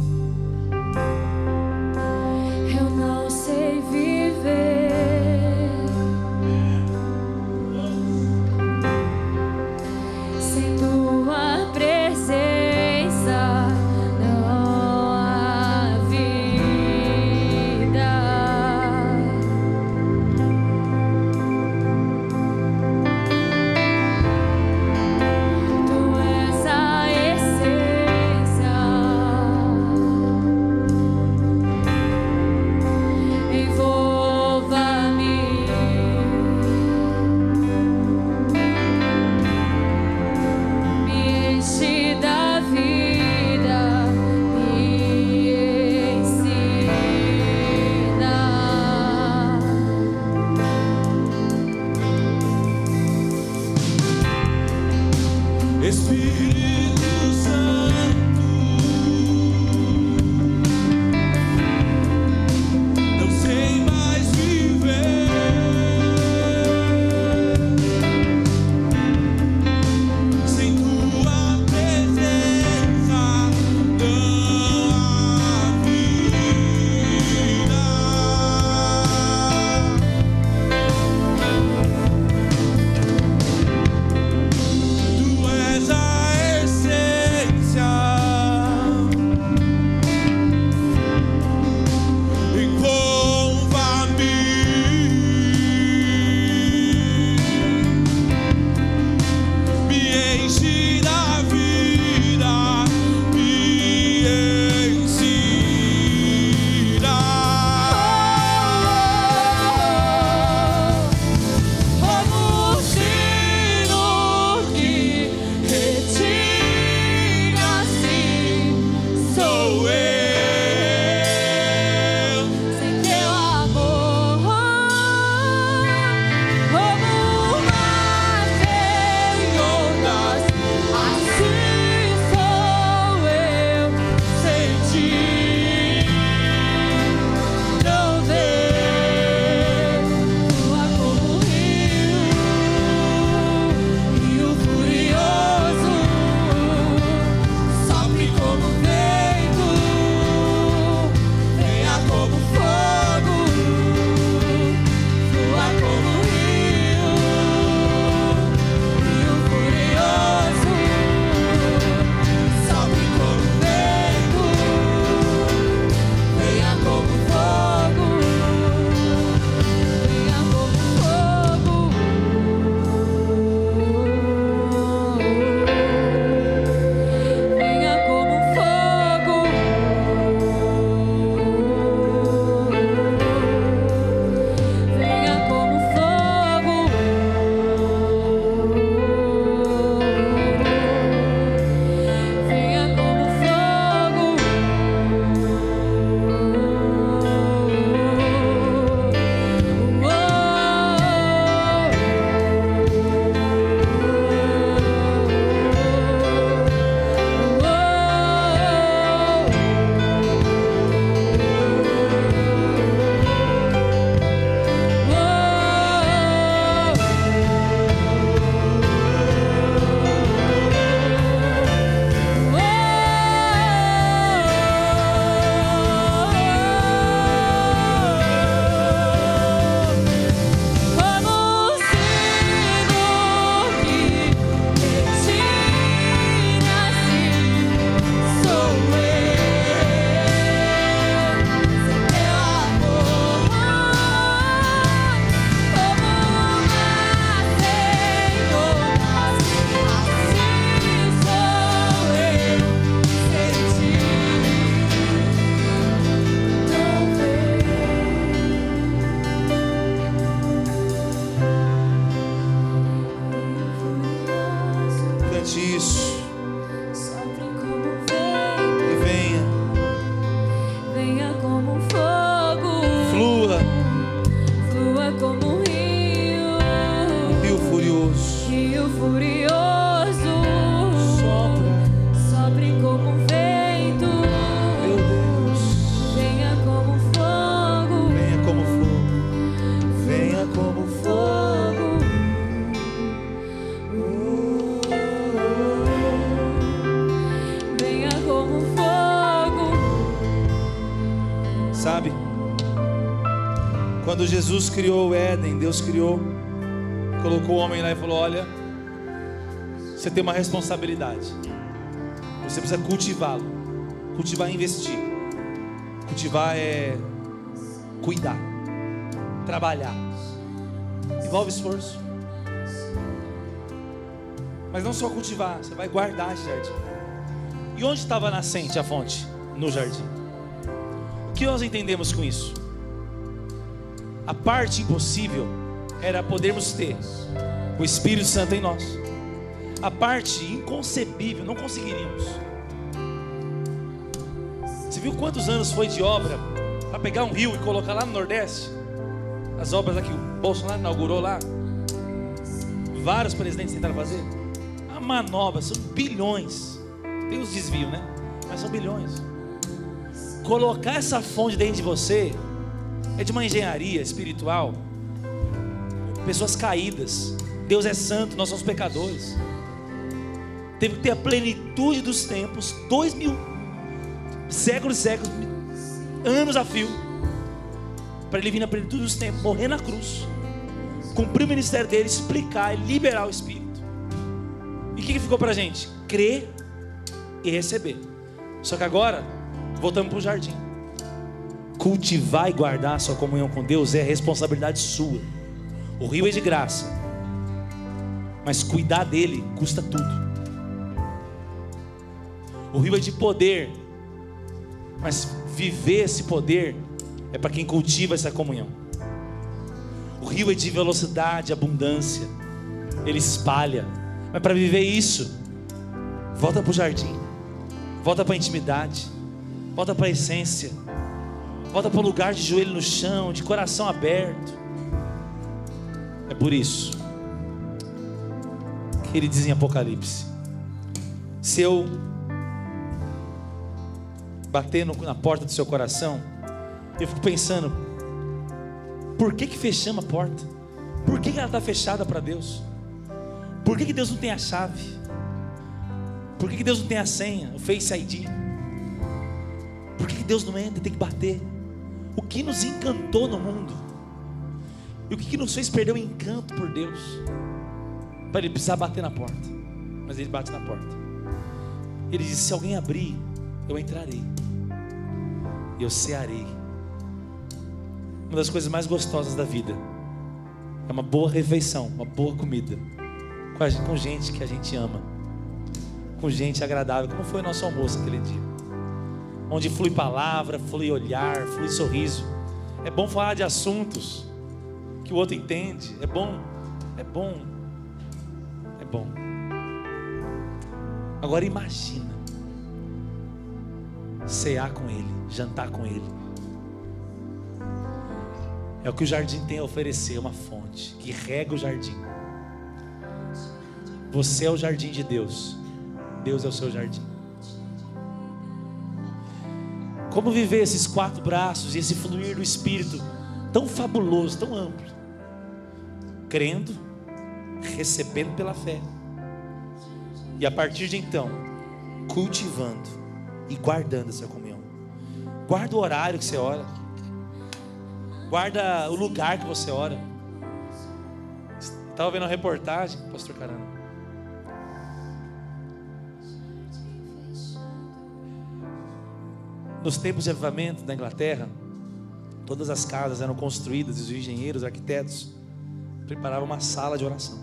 Jesus criou o Éden, Deus criou, colocou o homem lá e falou: Olha, você tem uma responsabilidade. Você precisa cultivá-lo. Cultivar é investir. Cultivar é cuidar, trabalhar. Envolve esforço. Mas não só cultivar, você vai guardar esse jardim. E onde estava nascente, a fonte? No jardim. O que nós entendemos com isso? A parte impossível era podermos ter o Espírito Santo em nós. A parte inconcebível, não conseguiríamos. Você viu quantos anos foi de obra para pegar um rio e colocar lá no Nordeste? As obras aqui, o Bolsonaro inaugurou lá. Vários presidentes tentaram fazer. A manobra são bilhões. Tem os desvios, né? Mas são bilhões. Colocar essa fonte dentro de você é de uma engenharia espiritual. Pessoas caídas. Deus é santo, nós somos pecadores. Teve que ter a plenitude dos tempos, dois mil séculos e séculos, anos a fio, para ele vir na plenitude dos tempos, morrer na cruz, cumprir o ministério dele, explicar e liberar o Espírito. E o que, que ficou para a gente? Crer e receber. Só que agora, voltamos para o jardim. Cultivar e guardar a sua comunhão com Deus é responsabilidade sua. O rio é de graça, mas cuidar dele custa tudo. O rio é de poder, mas viver esse poder é para quem cultiva essa comunhão. O rio é de velocidade, abundância, ele espalha, mas para viver isso, volta para o jardim, volta para a intimidade, volta para a essência, volta para o lugar de joelho no chão, de coração aberto. É por isso que ele diz em Apocalipse: se eu bater no, na porta do seu coração, eu fico pensando, por que que fechamos a porta? Por que, que ela está fechada para Deus? Por que, que Deus não tem a chave? Por que, que Deus não tem a senha, o Face ID? Por que, que Deus não entra? Tem que bater. O que nos encantou no mundo? E o que, nos fez perder o encanto por Deus? Para ele precisar bater na porta. Mas ele bate na porta. Ele diz: Se alguém abrir, eu entrarei. Eu cearei. Uma das coisas mais gostosas da vida é uma boa refeição, uma boa comida. Com gente que a gente ama. Com gente agradável, como foi o nosso almoço aquele dia. Onde flui palavra, flui olhar, flui sorriso. É bom falar de assuntos que o outro entende. É bom, é bom, é bom. Agora imagina cear com Ele, jantar com Ele. É o que o jardim tem a oferecer, uma fonte que rega o jardim. Você é o jardim de Deus, Deus é o seu jardim. Como viver esses quatro braços e esse fluir do Espírito tão fabuloso, tão amplo? Crendo, recebendo pela fé, e a partir de então, cultivando e guardando essa comunhão. Guarda o horário que você ora. Guarda o lugar que você ora. Estava vendo uma reportagem, pastor Caramba. Nos tempos de avivamento da Inglaterra, todas as casas eram construídas e os engenheiros, os arquitetos preparavam uma sala de oração.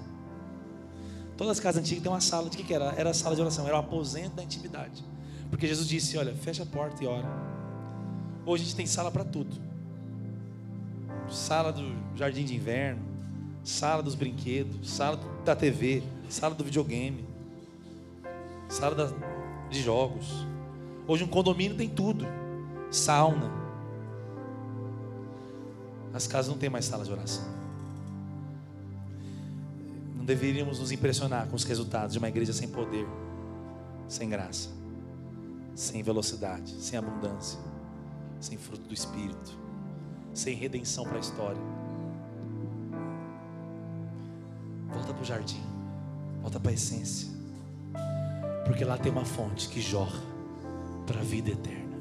Todas as casas antigas têm uma sala, de que, que era? Era a sala de oração, era o aposento da intimidade. Porque Jesus disse: Olha, fecha a porta e ora. Hoje a gente tem sala para tudo: sala do jardim de inverno, sala dos brinquedos, sala da TV, sala do videogame, sala da, de jogos. Hoje um condomínio tem tudo: sauna. As casas não têm mais sala de oração. Não deveríamos nos impressionar com os resultados de uma igreja sem poder, sem graça sem velocidade, sem abundância, sem fruto do Espírito, sem redenção para a história. Volta para o jardim, volta para a essência, porque lá tem uma fonte que jorra para a vida eterna.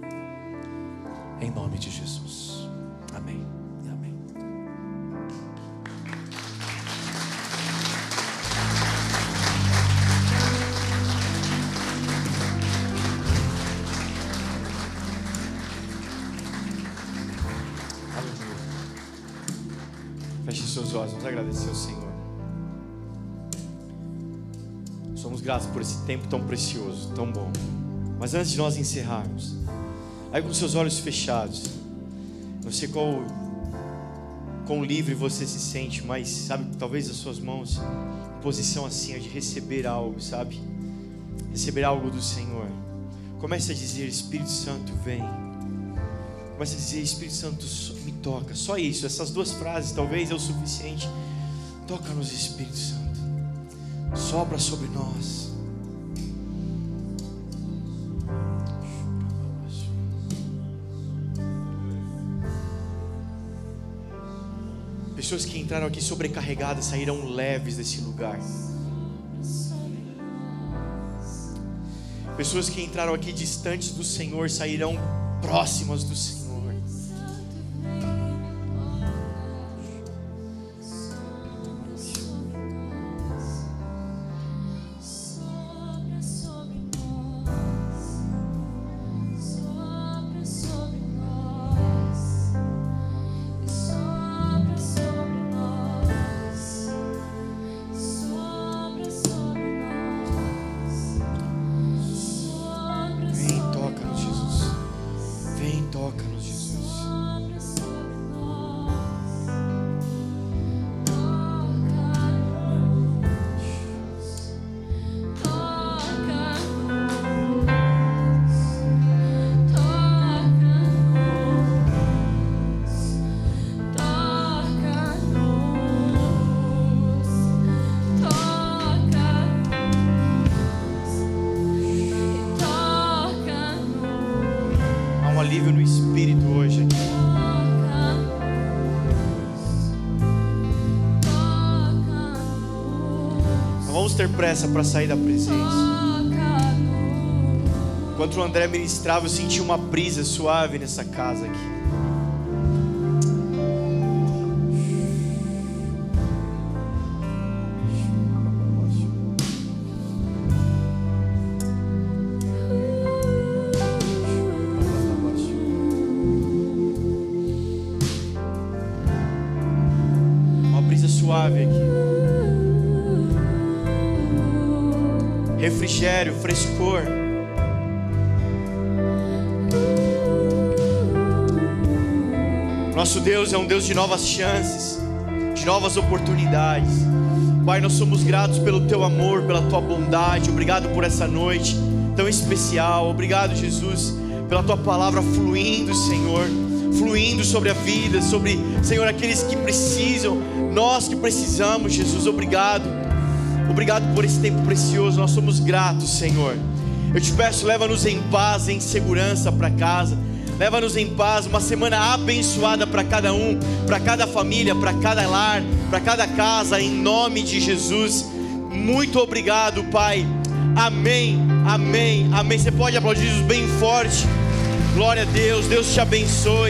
Em nome de Jesus. Amém. Amém. Feche seus olhos, vamos agradecer ao Senhor. Somos gratos por esse tempo tão precioso, tão bom. Mas antes de nós encerrarmos, aí com seus olhos fechados, não sei qual quão livre você se sente, mas sabe, talvez as suas mãos em posição assim de receber algo, sabe? Receber algo do Senhor. Comece a dizer, Espírito Santo, vem. Comece a dizer, Espírito Santo, me toca. Só isso, essas duas frases talvez é o suficiente. Toca-nos, Espírito Santo. Sopra sobre nós. Pessoas que entraram aqui sobrecarregadas saíram leves desse lugar. Pessoas que entraram aqui distantes do Senhor sairão próximas do Senhor. Pressa para sair da presença. Enquanto o André ministrava, eu senti uma brisa suave nessa casa aqui. Deus é um Deus de novas chances, de novas oportunidades. Pai, nós somos gratos pelo teu amor, pela tua bondade. Obrigado por essa noite tão especial. Obrigado, Jesus, pela tua palavra fluindo, Senhor, fluindo sobre a vida, sobre, Senhor, aqueles que precisam, nós que precisamos, Jesus. Obrigado. Obrigado por esse tempo precioso. Nós somos gratos, Senhor. Eu te peço, leva-nos em paz, em segurança para casa. Leva-nos em paz, uma semana abençoada para cada um, para cada família, para cada lar, para cada casa, em nome de Jesus. Muito obrigado, Pai. Amém, amém, amém. Você pode aplaudir Jesus bem forte. Glória a Deus, Deus te abençoe.